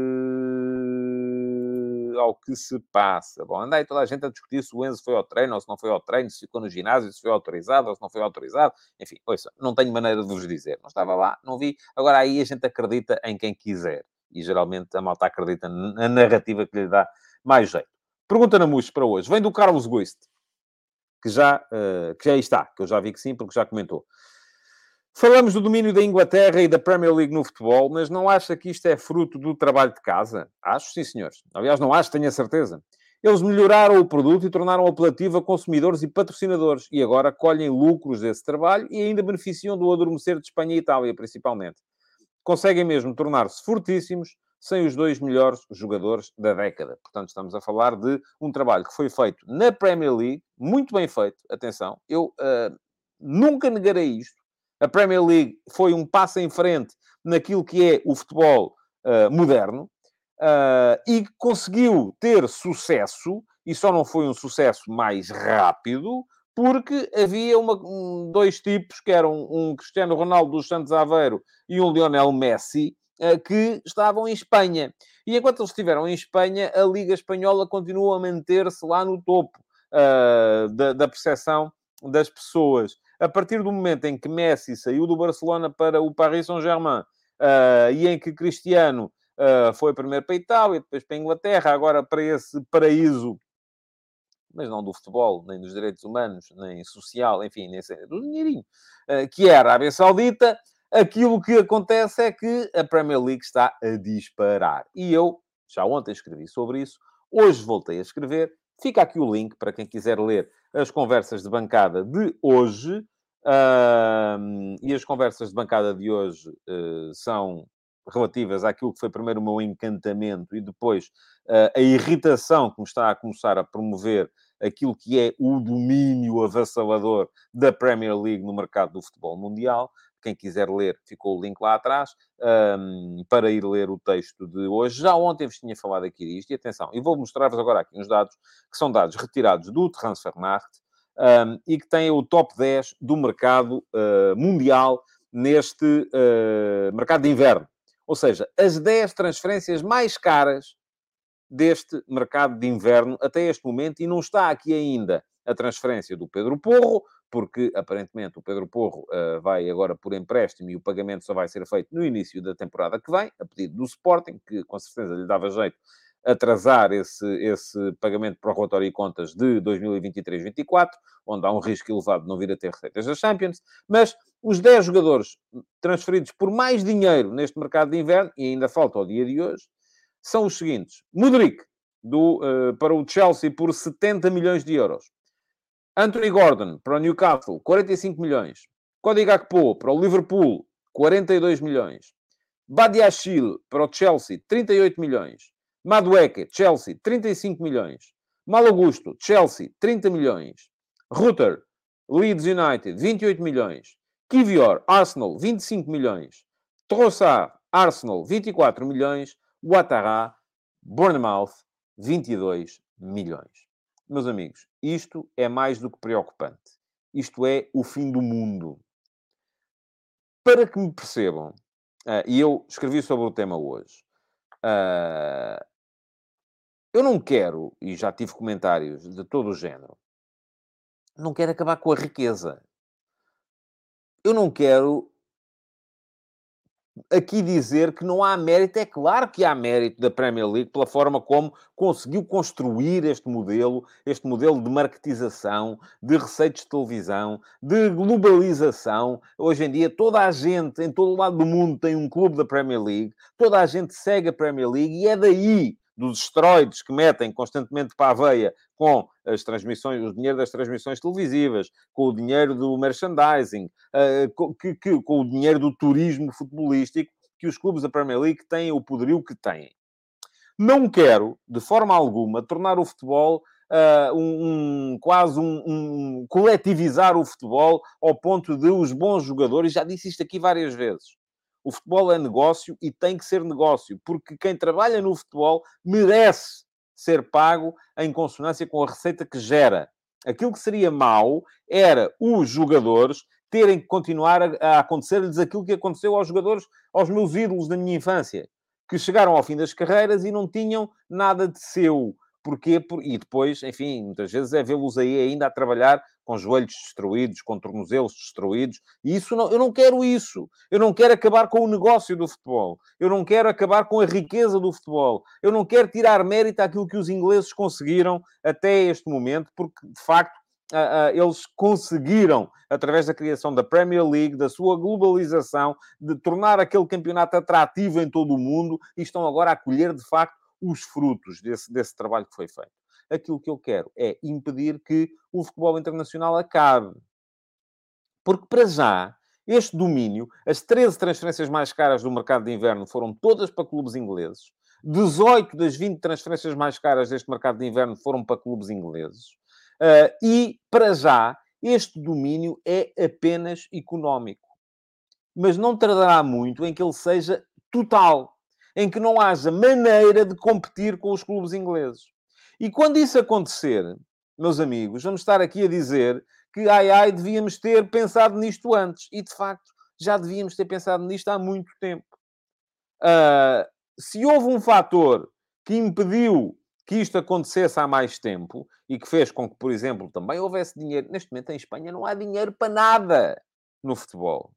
ao que se passa. Bom, anda aí toda a gente a discutir se o Enzo foi ao treino ou se não foi ao treino, se ficou no ginásio, se foi autorizado ou se não foi autorizado. Enfim, ouça, não tenho maneira de vos dizer. Não estava lá, não vi. Agora aí a gente acredita em quem quiser. E geralmente a malta acredita na narrativa que lhe dá mais jeito. Pergunta na MUS para hoje. Vem do Carlos Guist, que já, uh, que já está, que eu já vi que sim, porque já comentou. Falamos do domínio da Inglaterra e da Premier League no futebol, mas não acha que isto é fruto do trabalho de casa? Acho, sim, senhores. Aliás, não acho, tenho a certeza. Eles melhoraram o produto e tornaram apelativo a consumidores e patrocinadores. E agora colhem lucros desse trabalho e ainda beneficiam do adormecer de Espanha e Itália, principalmente. Conseguem mesmo tornar-se fortíssimos sem os dois melhores jogadores da década. Portanto, estamos a falar de um trabalho que foi feito na Premier League, muito bem feito. Atenção, eu uh, nunca negarei isto a Premier League foi um passo em frente naquilo que é o futebol uh, moderno uh, e conseguiu ter sucesso, e só não foi um sucesso mais rápido, porque havia uma, um, dois tipos, que eram um Cristiano Ronaldo dos Santos Aveiro e um Lionel Messi, uh, que estavam em Espanha. E enquanto eles estiveram em Espanha, a Liga Espanhola continua a manter-se lá no topo da, da percepção das pessoas a partir do momento em que Messi saiu do Barcelona para o Paris Saint-Germain uh, e em que Cristiano uh, foi primeiro para a Itália, depois para a Inglaterra, agora para esse paraíso, mas não do futebol, nem dos direitos humanos, nem social, enfim, nem do dinheirinho, uh, que é a Arábia Saudita, aquilo que acontece é que a Premier League está a disparar. E eu, já ontem escrevi sobre isso, hoje voltei a escrever, Fica aqui o link para quem quiser ler as conversas de bancada de hoje. E as conversas de bancada de hoje uh, são relativas àquilo que foi primeiro o meu encantamento e depois uh, a irritação que me está a começar a promover aquilo que é o domínio avassalador da Premier League no mercado do futebol mundial. Quem quiser ler, ficou o link lá atrás, um, para ir ler o texto de hoje. Já ontem vos tinha falado aqui disto, e atenção, e vou mostrar-vos agora aqui uns dados, que são dados retirados do Transfermarkt, um, e que têm o top 10 do mercado uh, mundial neste uh, mercado de inverno. Ou seja, as 10 transferências mais caras deste mercado de inverno até este momento, e não está aqui ainda a transferência do Pedro Porro, porque aparentemente o Pedro Porro uh, vai agora por empréstimo e o pagamento só vai ser feito no início da temporada que vem, a pedido do Sporting, que com certeza lhe dava jeito atrasar esse, esse pagamento para o relatório e contas de 2023-24, onde há um risco elevado de não vir a ter receitas da Champions, mas os 10 jogadores transferidos por mais dinheiro neste mercado de inverno, e ainda falta ao dia de hoje, são os seguintes. Mudrik, do, uh, para o Chelsea, por 70 milhões de euros. Anthony Gordon, para o Newcastle, 45 milhões. Cody Gakpo, para o Liverpool, 42 milhões. Badiachil, para o Chelsea, 38 milhões. Madueke, Chelsea, 35 milhões. Malagusto, Chelsea, 30 milhões. Rutter, Leeds United, 28 milhões. Kivior, Arsenal, 25 milhões. Trossard, Arsenal, 24 milhões. Ouattara, Bournemouth, 22 milhões. Meus amigos, isto é mais do que preocupante. Isto é o fim do mundo. Para que me percebam, uh, e eu escrevi sobre o tema hoje, uh, eu não quero, e já tive comentários de todo o género, não quero acabar com a riqueza. Eu não quero aqui dizer que não há mérito. É claro que há mérito da Premier League pela forma como conseguiu construir este modelo, este modelo de marketização, de receitas de televisão, de globalização. Hoje em dia, toda a gente, em todo o lado do mundo, tem um clube da Premier League, toda a gente segue a Premier League e é daí dos esteroides que metem constantemente para a veia com as transmissões, o dinheiro das transmissões televisivas, com o dinheiro do merchandising, uh, com, que, que, com o dinheiro do turismo futebolístico, que os clubes da Premier League têm o poderio que têm. Não quero, de forma alguma, tornar o futebol uh, um, um, quase um, um, coletivizar o futebol ao ponto de os bons jogadores, já disse isto aqui várias vezes, o futebol é negócio e tem que ser negócio, porque quem trabalha no futebol merece ser pago em consonância com a receita que gera. Aquilo que seria mau era os jogadores terem que continuar a, a acontecer-lhes aquilo que aconteceu aos jogadores, aos meus ídolos da minha infância, que chegaram ao fim das carreiras e não tinham nada de seu. Porquê? E depois, enfim, muitas vezes é vê-los aí ainda a trabalhar com joelhos destruídos, com tornozelos destruídos, e isso não, eu não quero isso. Eu não quero acabar com o negócio do futebol. Eu não quero acabar com a riqueza do futebol. Eu não quero tirar mérito àquilo que os ingleses conseguiram até este momento, porque, de facto, Uh, uh, eles conseguiram, através da criação da Premier League, da sua globalização, de tornar aquele campeonato atrativo em todo o mundo e estão agora a colher, de facto, os frutos desse, desse trabalho que foi feito. Aquilo que eu quero é impedir que o futebol internacional acabe. Porque, para já, este domínio, as 13 transferências mais caras do mercado de inverno foram todas para clubes ingleses. 18 das 20 transferências mais caras deste mercado de inverno foram para clubes ingleses. Uh, e, para já, este domínio é apenas económico. Mas não tardará muito em que ele seja total em que não haja maneira de competir com os clubes ingleses. E quando isso acontecer, meus amigos, vamos estar aqui a dizer que, ai, ai, devíamos ter pensado nisto antes. E, de facto, já devíamos ter pensado nisto há muito tempo. Uh, se houve um fator que impediu que isto acontecesse há mais tempo e que fez com que, por exemplo, também houvesse dinheiro. Neste momento, em Espanha, não há dinheiro para nada no futebol.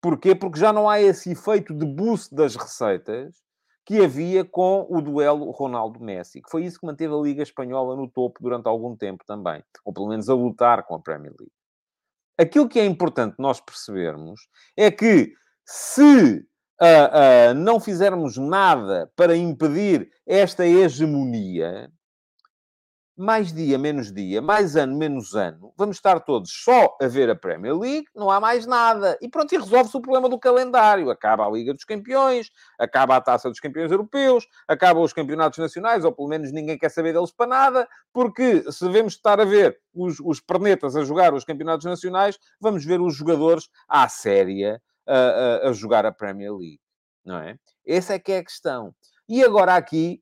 Porquê? Porque já não há esse efeito de boost das receitas que havia com o duelo Ronaldo-Messi, que foi isso que manteve a Liga Espanhola no topo durante algum tempo também, ou pelo menos a lutar com a Premier League. Aquilo que é importante nós percebermos é que se uh, uh, não fizermos nada para impedir esta hegemonia, mais dia, menos dia, mais ano, menos ano, vamos estar todos só a ver a Premier League, não há mais nada. E pronto, e resolve-se o problema do calendário. Acaba a Liga dos Campeões, acaba a Taça dos Campeões Europeus, acabam os campeonatos nacionais, ou pelo menos ninguém quer saber deles para nada, porque se devemos estar a ver os, os pernetas a jogar os campeonatos nacionais, vamos ver os jogadores à séria a, a, a jogar a Premier League, não é? Essa é que é a questão. E agora aqui...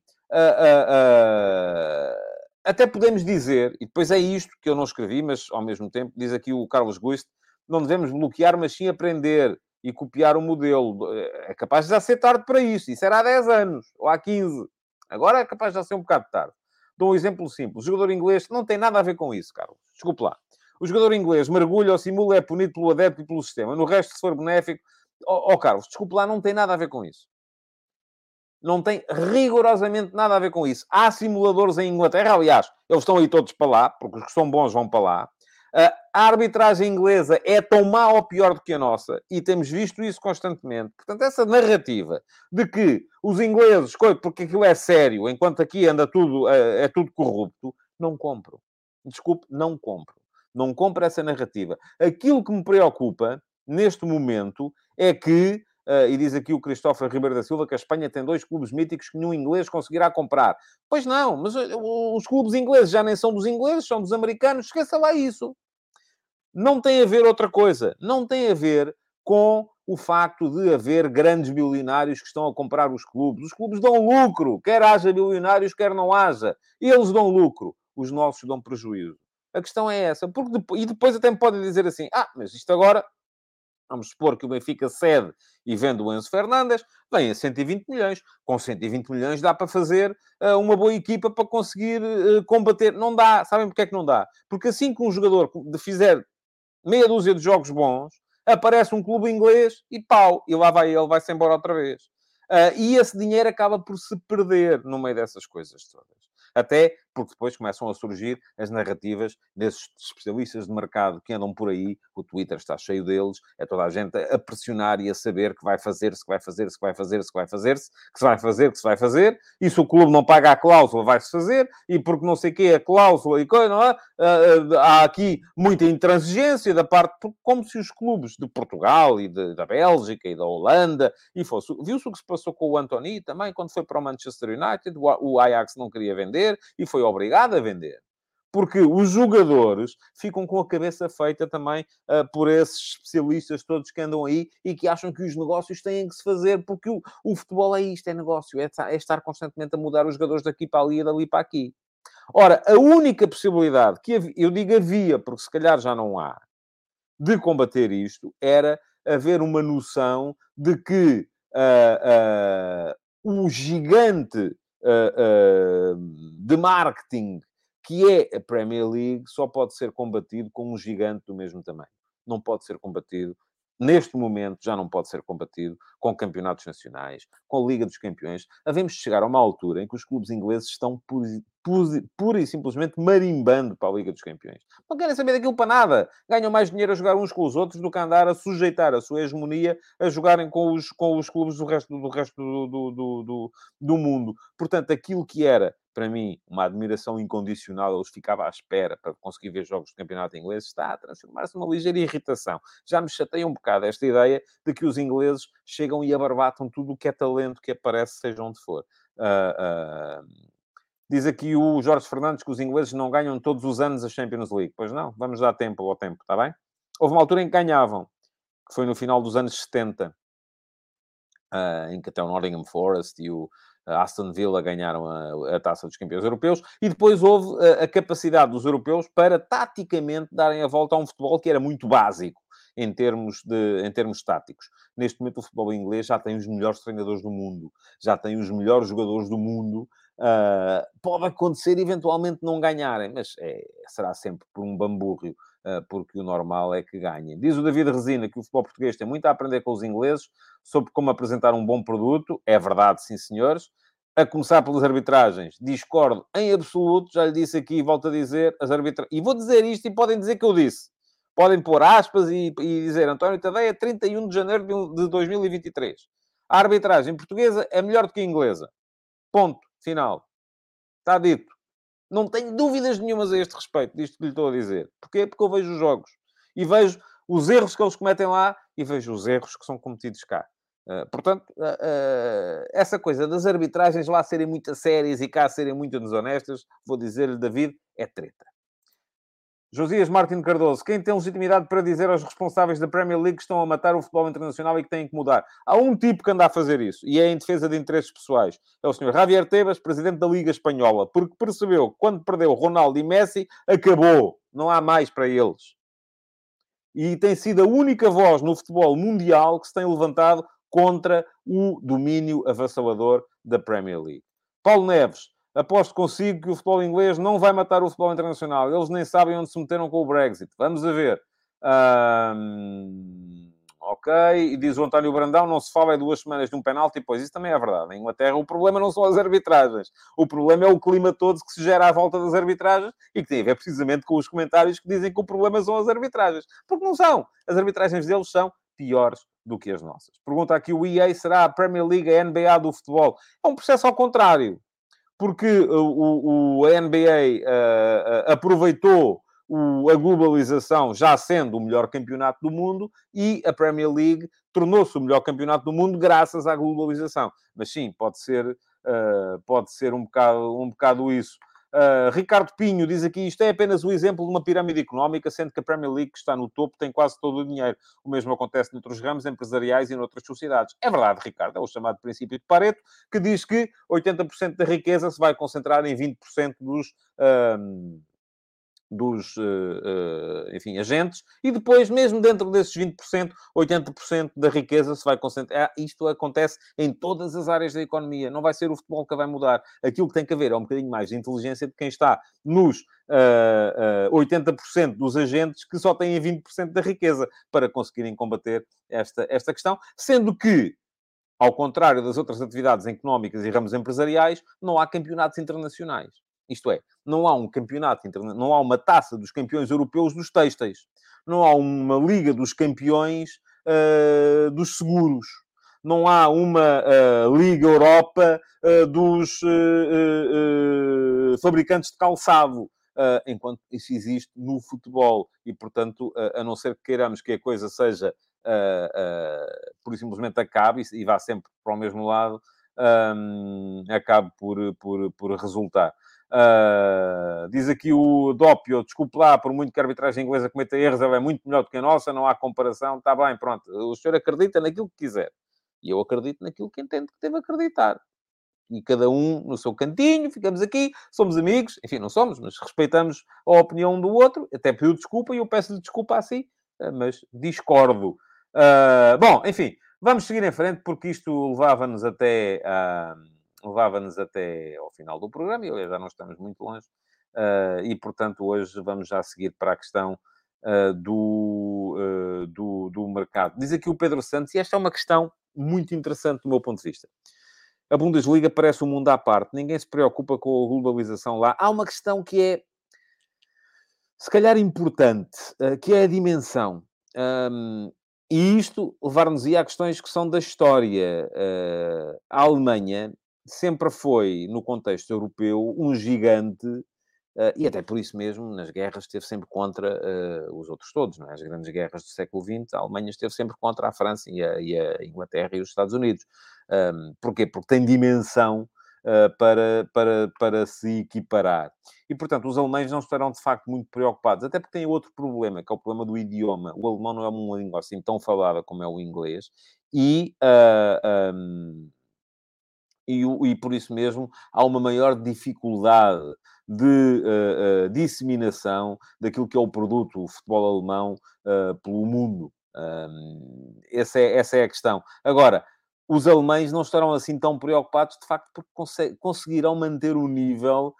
até podemos dizer, e depois é isto que eu não escrevi, mas ao mesmo tempo, diz aqui o Carlos Guiste, não devemos bloquear, mas sim aprender e copiar o modelo. É capaz de já ser tarde para isso. Isso era há 10 anos, ou há 15. Agora é capaz de já ser um bocado tarde. Dou um exemplo simples. O jogador inglês não tem nada a ver com isso, Carlos. Desculpe lá. O jogador inglês mergulha ou simula, é punido pelo adepto e pelo sistema. No resto, se for benéfico... Ó oh, oh, Carlos, desculpe lá, não tem nada a ver com isso não tem rigorosamente nada a ver com isso. Há simuladores em Inglaterra, aliás, eles estão aí todos para lá, porque os que são bons vão para lá. A arbitragem inglesa é tão má ou pior do que a nossa, e temos visto isso constantemente. Portanto, essa narrativa de que os ingleses, porque aquilo é sério, enquanto aqui anda tudo, é tudo corrupto, não compro. Desculpe, não compro. Não compro essa narrativa. Aquilo que me preocupa, neste momento, é que Uh, e diz aqui o Cristóvão Ribeiro da Silva que a Espanha tem dois clubes míticos que nenhum inglês conseguirá comprar. Pois não, mas uh, os clubes ingleses já nem são dos ingleses, são dos americanos. Esqueça lá isso. Não tem a ver outra coisa. Não tem a ver com o facto de haver grandes bilionários que estão a comprar os clubes. Os clubes dão lucro, quer haja bilionários, quer não haja. Eles dão lucro, os nossos dão prejuízo. A questão é essa. Porque depois, e depois até me podem dizer assim: ah, mas isto agora Vamos supor que o Benfica cede e vende o Enzo Fernandes, vem a 120 milhões. Com 120 milhões dá para fazer uh, uma boa equipa para conseguir uh, combater. Não dá. Sabem porque é que não dá? Porque assim que um jogador fizer meia dúzia de jogos bons, aparece um clube inglês e pau, e lá vai ele, vai-se embora outra vez. Uh, e esse dinheiro acaba por se perder no meio dessas coisas todas. Até porque depois começam a surgir as narrativas desses especialistas de mercado que andam por aí, o Twitter está cheio deles, é toda a gente a pressionar e a saber que vai fazer, se vai fazer, se vai fazer, se vai fazer-se, que se vai fazer, que se vai fazer, e se o clube não paga a cláusula, vai-se fazer, e porque não sei o quê, a cláusula e coisa, não é? há aqui muita intransigência da parte, como se os clubes de Portugal e de, da Bélgica e da Holanda, e fosse, viu-se o que se passou com o Antony também, quando foi para o Manchester United, o Ajax não queria vender, e foi obrigado a vender. Porque os jogadores ficam com a cabeça feita também uh, por esses especialistas todos que andam aí e que acham que os negócios têm que se fazer, porque o, o futebol é isto, é negócio, é, é estar constantemente a mudar os jogadores daqui para ali e dali para aqui. Ora, a única possibilidade que havia, eu digo havia, porque se calhar já não há, de combater isto, era haver uma noção de que uh, uh, o gigante uh, de marketing que é a Premier League só pode ser combatido com um gigante do mesmo tamanho. Não pode ser combatido neste momento já não pode ser combatido com campeonatos nacionais, com a Liga dos Campeões. Havemos de chegar a uma altura em que os clubes ingleses estão pura e simplesmente marimbando para a Liga dos Campeões. Não querem saber daquilo para nada. Ganham mais dinheiro a jogar uns com os outros do que andar a sujeitar a sua hegemonia a jogarem com os, com os clubes do resto, do, resto do, do, do, do mundo. Portanto, aquilo que era para mim, uma admiração incondicional, eles ficava à espera para conseguir ver jogos do campeonato inglês, está a transformar-se numa ligeira irritação. Já me chateia um bocado esta ideia de que os ingleses chegam e abarbatam tudo o que é talento que aparece, seja onde for. Uh, uh, Diz aqui o Jorge Fernandes que os ingleses não ganham todos os anos a Champions League. Pois não, vamos dar tempo ao tempo, está bem? Houve uma altura em que ganhavam, que foi no final dos anos 70, uh, ah, em que até o Nottingham Forest e o Aston Villa ganharam a, a, taça dos campeões europeus, e depois houve a, a capacidade dos europeus para taticamente darem a volta a um futebol que era muito básico em termos, de, em termos táticos. Neste momento, o futebol inglês já tem os melhores treinadores do mundo, já tem os melhores jogadores do mundo, Uh, pode acontecer eventualmente não ganharem, mas é, será sempre por um bambúrrio, uh, porque o normal é que ganhem. Diz o David Resina que o futebol português tem muito a aprender com os ingleses sobre como apresentar um bom produto. É verdade, sim, senhores. A começar pelas arbitragens, discordo em absoluto, já lhe disse aqui e volto a dizer, as arbitragens. E vou dizer isto e podem dizer que eu disse. Podem pôr aspas e, e dizer António Tadeia, 31 de janeiro de 2023. A arbitragem portuguesa é melhor do que a inglesa. Ponto final. Está dito. Não tenho dúvidas nenhumas a este respeito, disto que lhe estou a dizer. Porquê? Porque eu vejo os jogos. E vejo os erros que eles cometem lá e vejo os erros que são cometidos cá. Uh, portanto, uh, uh, essa coisa das arbitragens lá serem muito sérias e cá serem muito desonestas, vou dizer-lhe, David, é treta. Josias Martin Cardoso, quem tem legitimidade para dizer aos responsáveis da Premier League que estão a matar o futebol internacional e que têm que mudar? Há um tipo que anda a fazer isso, e é em defesa de interesses pessoais. É o senhor Javier Tebas, presidente da Liga Espanhola, porque percebeu que quando perdeu Ronaldo e Messi, acabou. Não há mais para eles. E tem sido a única voz no futebol mundial que se tem levantado contra o domínio avassalador da Premier League. Paulo Neves, aposto consigo que o futebol inglês não vai matar o futebol internacional. Eles nem sabem onde se meteram com o Brexit. Vamos a ver. ok, e diz o António Brandão, não se fala em duas semanas de um penalti, pois isso também é verdade. Em Inglaterra o problema não são as arbitragens. O problema é o clima todo que se gera à volta das arbitragens e que tem a ver precisamente com os comentários que dizem que o problema são as arbitragens. Porque não são. As arbitragens deles são piores do que as nossas. Pergunta aqui o EA, será a Premier League a NBA do futebol? É um processo ao contrário. Porque o, o a NBA uh, uh, aproveitou o, a globalização já sendo o melhor campeonato do mundo e a Premier League tornou-se o melhor campeonato do mundo graças à globalização. Mas sim, pode ser, uh, pode ser um, bocado, um bocado isso. Uh, Ricardo Pinho diz aqui, isto é apenas o exemplo de uma pirâmide económica, sendo que a Premier League, que está no topo, tem quase todo o dinheiro. O mesmo acontece noutros ramos empresariais e noutras sociedades. É verdade, Ricardo, é o chamado princípio de Pareto, que diz que 80% da riqueza se vai concentrar em 20% dos... Uh, dos, uh, uh, enfim, agentes, e depois, mesmo dentro desses 20%, 80% da riqueza se vai concentrar. Ah, isto acontece em todas as áreas da economia. Não vai ser o futebol que vai mudar. Aquilo que tem que haver é um bocadinho mais de inteligência de quem está nos uh, uh, 80% dos agentes que só têm 20% da riqueza para conseguirem combater esta, esta questão, sendo que ao contrário das outras atividades económicas e ramos empresariais, não há campeonatos internacionais. Isto é, não há um campeonato, não há uma taça dos campeões europeus dos têxteis. Não há uma liga dos campeões uh, dos seguros. Não há uma uh, Liga Europa uh, dos fabricantes de calçado. enquanto isso existe no futebol. E, portanto, a não ser que queiramos que a coisa seja, por simplesmente acabe e, vá sempre para o mesmo lado, um, acabe por, por, por resultar. Uh, diz aqui o Doppio, desculpe lá, por muito que a arbitragem inglesa cometa erros, ela é muito melhor do que a nossa, não há comparação. Está bem, pronto. O senhor acredita naquilo que quiser. E eu acredito naquilo que entendo que deve acreditar. E cada um no seu cantinho, ficamos aqui, somos amigos, enfim, não somos, mas respeitamos a opinião um do outro. Até pediu desculpa e eu peço-lhe desculpa assim, mas discordo. Uh, bom, enfim, vamos seguir em frente porque isto levava-nos até. Uh, levava-nos até ao final do programa, e já não estamos muito longe, uh, e portanto hoje vamos já seguir para a questão uh, do, uh, do, do mercado. Diz aqui o Pedro Santos, e esta é uma questão muito interessante do meu ponto de vista. A Bundesliga parece um mundo à parte, ninguém se preocupa com a globalização lá. Há uma questão que é, se calhar, importante, que é a dimensão. Um, e isto levar-nos a questões que são da história. Uh, a Alemanha sempre foi, no contexto europeu, um gigante, uh, e até por isso mesmo, nas guerras, esteve sempre contra uh, os outros todos, não é? As grandes guerras do século XX, a Alemanha esteve sempre contra a França e a, e a Inglaterra e os Estados Unidos. Um, porquê? Porque tem dimensão uh, para, para, para se equiparar. E, portanto, os alemães não estarão, de facto, muito preocupados, até porque têm outro problema, que é o problema do idioma. O alemão não é uma língua assim tão falada como é o inglês, e... Um, e, e por isso mesmo há uma maior dificuldade de uh, uh, disseminação daquilo que é o produto, o futebol alemão, uh, pelo mundo. Essa, é, essa é a questão. Agora, os alemães não estarão assim tão preocupados, de facto, porque conseguirão manter o nível,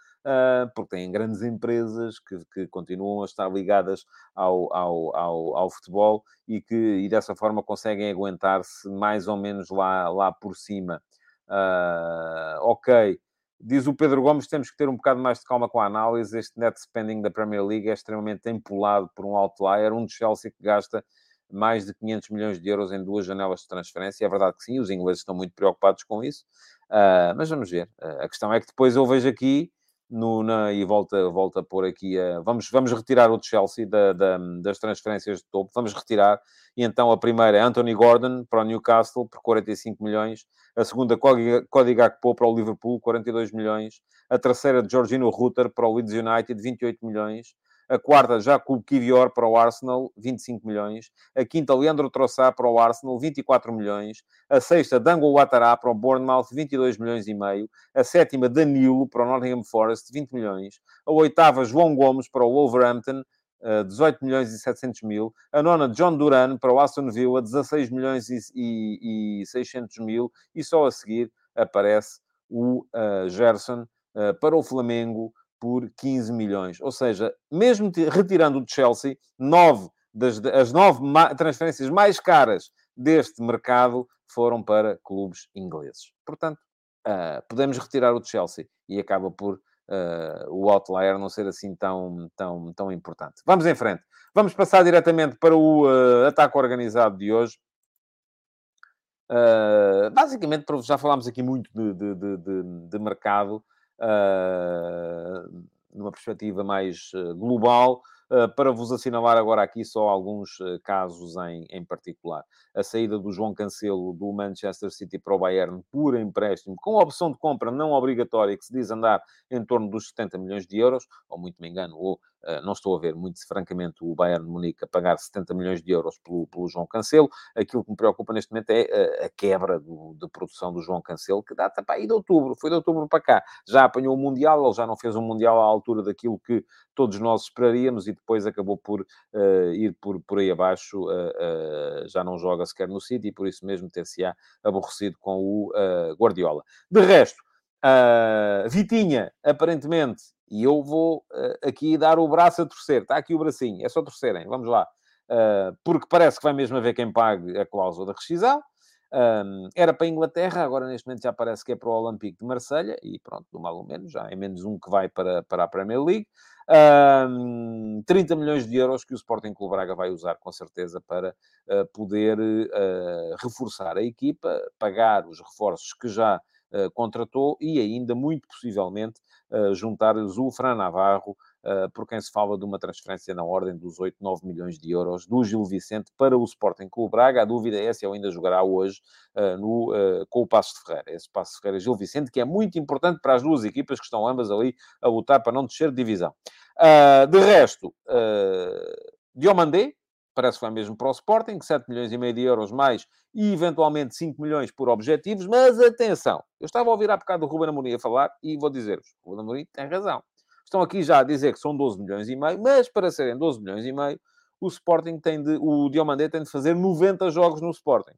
porque têm grandes empresas que, que, continuam a estar ligadas ao, ao, ao, ao futebol e que e dessa forma conseguem aguentar-se mais ou menos lá, lá por cima. Uh, ok. Diz o Pedro Gomes, temos que ter um bocado mais de calma com a análise. Este net spending da Premier League é extremamente empolado por um outlier, um de Chelsea que gasta mais de 500 milhões de euros em duas janelas de transferência. É verdade que sim, os ingleses estão muito preocupados com isso, uh, mas vamos ver. Uh, a questão é que depois eu vejo aqui no, na, e volta, volta a pôr aqui a... Vamos, vamos retirar o Chelsea da, da, das transferências de topo, vamos retirar. E então a primeira é Anthony Gordon para o Newcastle, por 45 milhões. A segunda, Cody Gakpo para o Liverpool, 42 milhões. A terceira, Georgino Rutter para o Leeds United, 28 milhões. A quarta, Jacob Kivior para o Arsenal, 25 milhões. A quinta, Leandro Trossard para o Arsenal, 24 milhões. A sexta, Dango Ouattara para o Bournemouth, 22 milhões e meio. A sétima, Danilo para o Nottingham Forest, 20 milhões. A oitava, João Gomes para o Wolverhampton, 18 eh, milhões e 700 mil. A nona, John Duran para o Aston Villa, 16 milhões e, e, e 600 mil. E só a seguir aparece o uh, Gerson uh, para o Flamengo, por 15 milhões. Ou seja, mesmo retirando o Chelsea, nove das, as nove transferências mais caras deste mercado foram para clubes ingleses. Portanto, uh, podemos retirar o Chelsea e acaba por uh, o outlier não ser assim tão, tão, tão importante. Vamos em frente. Vamos passar diretamente para o uh, ataque organizado de hoje. basicamente, já falámos aqui muito de, de, de, de mercado uh, numa perspectiva mais uh, global, uh, para vos assinalar agora aqui só alguns casos em, em particular. A saída do João Cancelo do Manchester City para o Bayern por empréstimo, com opção de compra não obrigatória, que se diz andar em torno dos 70 milhões de euros, ou muito me engano, ou não estou a ver muito, francamente, o Bayern de Munique a pagar 70 milhões de euros pelo, pelo João Cancelo. Aquilo que me preocupa neste momento é a, eh, a quebra do, de produção do João Cancelo, que data para aí de outubro, foi de outubro para cá. Já apanhou o Mundial, ele já não fez um Mundial à altura daquilo que todos nós esperaríamos e depois acabou por uh, ir por, por aí abaixo. Uh, uh, já não joga sequer no City e por isso mesmo ter-se-á aborrecido com o Guardiola. De resto, Vitinha, aparentemente, e eu vou uh, aqui dar o braço a torcer. Está aqui o bracinho, é só torcerem. Vamos lá. Uh, porque parece que vai mesmo haver quem pague a cláusula da rescisão. Um, era para a Inglaterra, agora neste momento já parece que é para o Olympique de Marselha, e pronto, do mal ou menos, já é menos um que vai para, para a Premier League. Um, 30 milhões de euros que o Sporting Clube Braga vai usar com certeza para uh, poder uh, reforçar a equipa, pagar os reforços que já uh, contratou e ainda, muito possivelmente, juntar-lhes o Fran Navarro, por quem se fala de uma transferência na ordem dos 8, 9 milhões de euros do Gil Vicente para o Sporting Clube Braga. A dúvida é se ele ainda jogará hoje no, com o Passo de Ferreira. Esse Passo de Ferreira Gil Vicente, que é muito importante para as duas equipas que estão ambas ali a lutar para não descer de divisão. de resto, Diomandé, parece que vai mesmo para o Sporting, 7 milhões e meio de euros mais e eventualmente 5 milhões por objetivos, mas atenção, eu estava a ouvir há bocado o Ruben Amorim a falar e vou dizer-vos, o Ruben Amorim tem razão. Estão aqui já a dizer que são 12 milhões e meio, mas para serem 12 milhões e meio, o Sporting tem de, o Diomandé tem de fazer 90 jogos no Sporting.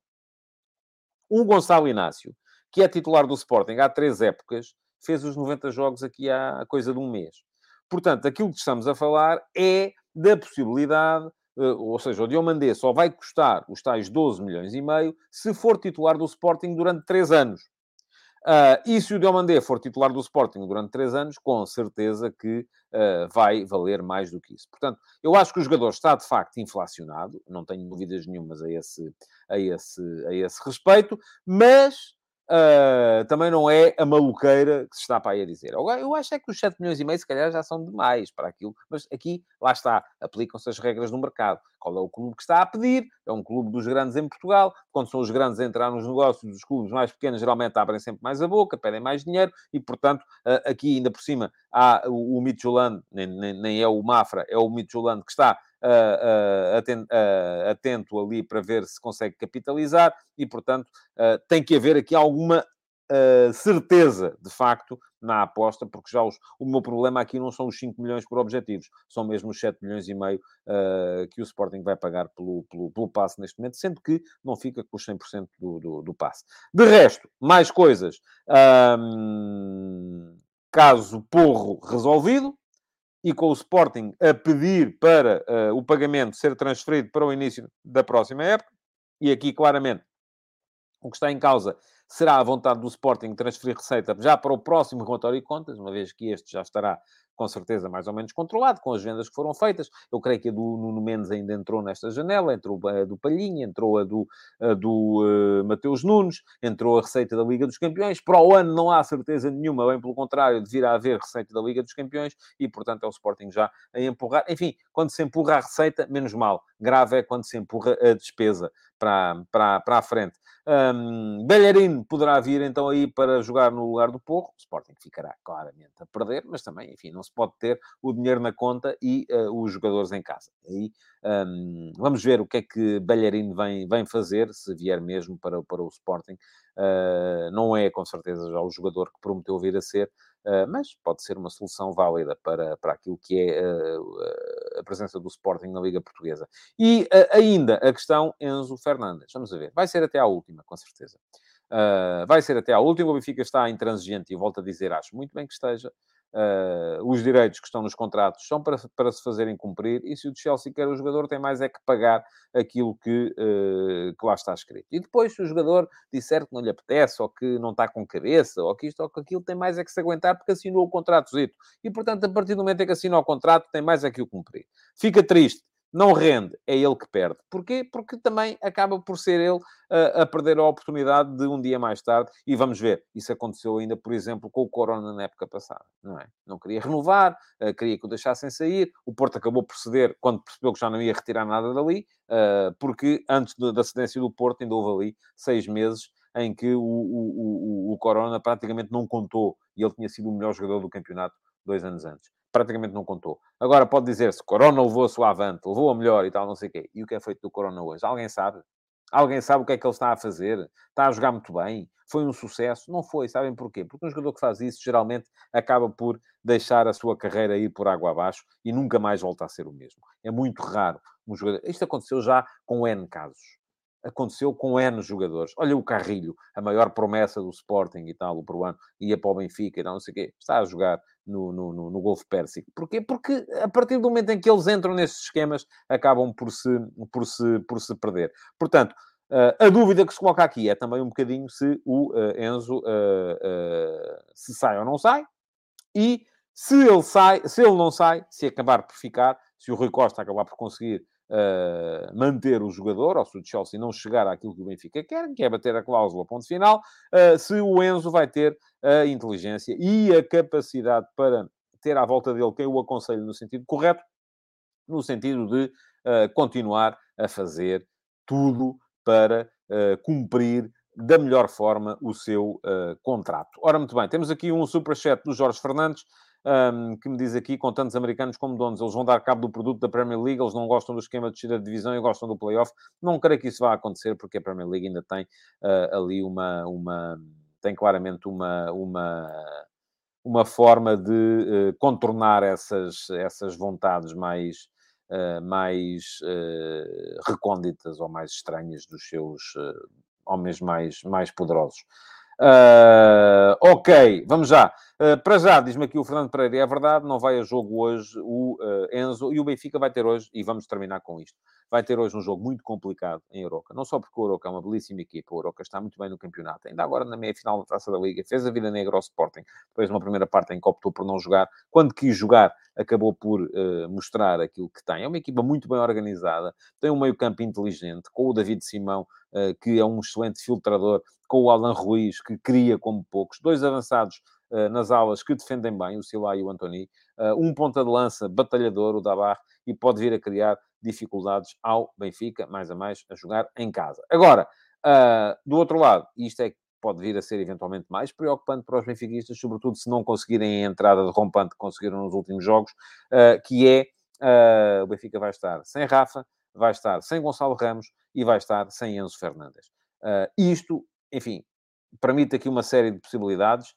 O Gonçalo Inácio, que é titular do Sporting há três épocas, fez os 90 jogos aqui há coisa de um mês. Portanto, aquilo que estamos a falar é da possibilidade ou seja, o Diomandé só vai custar os tais 12 milhões e meio se for titular do Sporting durante 3 anos. Uh, e se o Diomandé for titular do Sporting durante 3 anos, com certeza que uh, vai valer mais do que isso. Portanto, eu acho que o jogador está de facto inflacionado, não tenho dúvidas nenhumas a esse, a esse, a esse respeito, mas Uh, também não é a maluqueira que se está para aí a dizer. Eu acho é que os 7 milhões e meio, se calhar, já são demais para aquilo. Mas aqui, lá está, aplicam-se as regras do mercado. Qual é o clube que está a pedir? É um clube dos grandes em Portugal. Quando são os grandes a entrar nos negócios, os clubes mais pequenos geralmente abrem sempre mais a boca, pedem mais dinheiro e, portanto, uh, aqui ainda por cima há o, o nem, nem, nem, é o Mafra, é o Midtjylland que está uh, atento, uh, ali para ver se consegue capitalizar e, portanto, tem que haver aqui alguma certeza, de facto, na aposta, porque já os, o meu problema aqui não são os 5 milhões por objetivos, são mesmo os 7 milhões e meio uh, que o Sporting vai pagar pelo, pelo, pelo passe neste momento, sendo que não fica com os 100% do, do, do passe. De resto, mais coisas. Um, caso Porro resolvido, e com o Sporting a pedir para uh, o pagamento ser transferido para o início da próxima época. E aqui, claramente, o que está em causa será a vontade do Sporting transferir receita já para o próximo relatório de contas, uma vez que este já estará com certeza mais ou menos controlado, com as vendas que foram feitas. Eu creio que a do Nuno Mendes ainda entrou nesta janela, entrou a do Palhinha, entrou a do, a do uh, Mateus Nunes, entrou a receita da Liga dos Campeões. Para o ano não há certeza nenhuma, bem pelo contrário, de vir a haver receita da Liga dos Campeões e, portanto, é o Sporting já a empurrar. Enfim, quando se empurra a receita, menos mal. Grave é quando se empurra a despesa para, para, para a frente. Um, poderá vir então aí para jogar no lugar do Porro. O Sporting ficará claramente a perder, mas também, enfim, não se pode ter o dinheiro na conta e uh, os jogadores em casa. Aí um, vamos ver o que é que Bellerin vem, vem fazer, se vier mesmo para, para o Sporting. Uh, não é com certeza já o jogador que prometeu vir a ser, uh, mas pode ser uma solução válida para, para aquilo que é a presença do Sporting na Liga Portuguesa. E ainda a questão Enzo Fernandes. Vamos ver. Vai ser até à última, com certeza. Uh, vai ser até à última. O Benfica está intransigente e volto a dizer, acho muito bem que esteja. Uh, os direitos que estão nos contratos são para, para se fazerem cumprir e se o Chelsea quer o jogador, tem mais é que pagar aquilo que, uh, que lá está escrito. E depois, se o jogador disser que não lhe apetece, ou que não está com cabeça, ou que isto ou que aquilo, tem mais é que se aguentar porque assinou o contrato. E, portanto, a partir do momento em que assinou o contrato, tem mais é que o cumprir. Fica triste não rende, é ele que perde. Porquê? Porque também acaba por ser ele uh, a perder a oportunidade de um dia mais tarde. E vamos ver, isso aconteceu ainda, por exemplo, com o Corona na época passada, não é? Não queria renovar, uh, queria que o deixassem sair. O Porto acabou por ceder quando percebeu que já não ia retirar nada dali, uh, porque antes da cedência do Porto ainda houve ali seis meses em que o, o, o, o Corona praticamente não contou e ele tinha sido o melhor jogador do campeonato dois anos antes praticamente não contou. Agora pode dizer-se, Corona levou a sua avante, levou a melhor e tal, não sei o quê. E o que é feito do Corona hoje? Alguém sabe? Alguém sabe o que é que ele está a fazer? Está a jogar muito bem? Foi um sucesso? Não foi, sabem porquê? Porque um jogador que faz isso, geralmente, acaba por deixar a sua carreira ir por água abaixo e nunca mais volta a ser o mesmo. É muito raro um jogador... Isto aconteceu já com N casos aconteceu com N jogadores. Olha o Carrilho, a maior promessa do Sporting e tal, o peruano, ia para o Benfica e tal, não sei o quê. Está a jogar no, no, no, no Golfo Pérsico. Porquê? Porque a partir do momento em que eles entram nesses esquemas, acabam por se, por se, por se perder. Portanto, uh, a dúvida que se coloca aqui é também um bocadinho se o uh, Enzo uh, se sai ou não sai. E se ele sai, se ele não sai, se acabar por ficar, se o Rui Costa acabar por conseguir uh, manter o jogador, ou se o Chelsea não chegar àquilo que o Benfica quer, que é bater a cláusula ponto final, uh, se o Enzo vai ter a inteligência e a capacidade para ter à volta dele quem o aconselhe no sentido correto, no sentido de uh, continuar a fazer tudo para cumprir da melhor forma o seu uh, contrato. Ora, muito bem, temos aqui um superchat do Jorge Fernandes um, que me diz aqui, com tantos americanos como donos, eles vão dar cabo do produto da Premier League, eles não gostam do esquema de descida de divisão e gostam do playoff. Não creio que isso vá acontecer, porque a Premier League ainda tem uh, ali uma, uma... tem claramente uma... uma uma forma de uh, contornar essas, essas vontades mais, uh, mais uh, recônditas ou mais estranhas dos seus homens mais, mais poderosos. Uh, ok, vamos já. Uh, para já, diz-me aqui o Fernando Pereira, é verdade, não vai a jogo hoje o uh, Enzo e o Benfica vai ter hoje, e vamos terminar com isto, vai ter hoje um jogo muito complicado em Oroca. Não só porque o Oroca é uma belíssima equipa, o Oroca está muito bem no campeonato, ainda agora na meia-final da Taça da Liga, fez a vida negra ao Sporting, depois uma primeira parte em que optou por não jogar, quando quis jogar, acabou por uh, mostrar aquilo que tem. É uma equipa muito bem organizada, tem um meio-campo inteligente, com o David Simão, que é um excelente filtrador, com o Alan Ruiz, que cria como poucos, dois avançados uh, nas aulas que defendem bem, o Silá e o Antoni, uh, um ponta de lança batalhador, o Dabar, e pode vir a criar dificuldades ao Benfica, mais a mais, a jogar em casa. Agora, uh, do outro lado, isto é que pode vir a ser eventualmente mais preocupante para os benfiquistas, sobretudo se não conseguirem a entrada de rompante que conseguiram nos últimos jogos, que é o Benfica vai estar sem Rafa, vai estar sem Gonçalo Ramos e vai estar sem Enzo Fernandes. isto enfim, permite aqui uma série de possibilidades.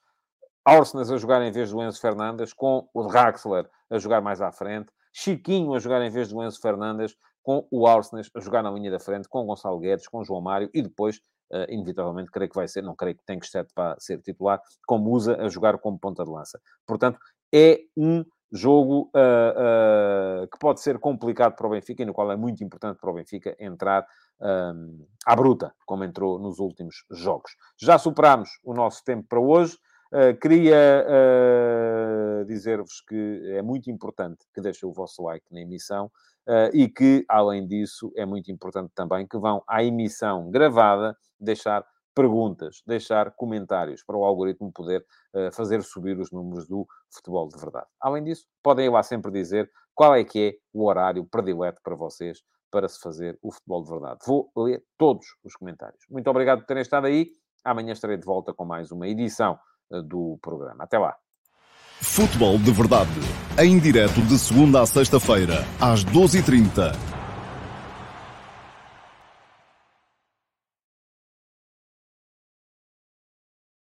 Arsenas a jogar em vez do Enzo Fernandes, com o Draxler a jogar mais à frente. Chiquinho a jogar em vez do Enzo Fernandes, com o Arsenas a jogar na linha da frente, com Gonçalo Guedes, com João Mário e depois, uh, inevitavelmente, creio que vai ser, não creio que tenha que ser para ser titular, com Musa a jogar como ponta de lança. Portanto, é um jogo uh, uh, que pode ser complicado para o Benfica e no qual é muito importante para o Benfica entrar um, à bruta, como entrou nos últimos jogos. Já superámos o nosso tempo para hoje. Uh, queria uh, dizer-vos que é muito importante que deixem o vosso like na emissão uh, e que, além disso, é muito importante também que vão à emissão gravada deixar perguntas, deixar comentários para o algoritmo poder fazer subir os números do futebol de verdade. Além disso, podem ir lá sempre dizer qual é que é o horário predileto para vocês para se fazer o futebol de verdade. Vou ler todos os comentários. Muito obrigado por terem estado aí. Amanhã estarei de volta com mais uma edição eh, do programa. Até lá. Futebol de verdade. Em direto de segunda a sexta-feira, às 12h30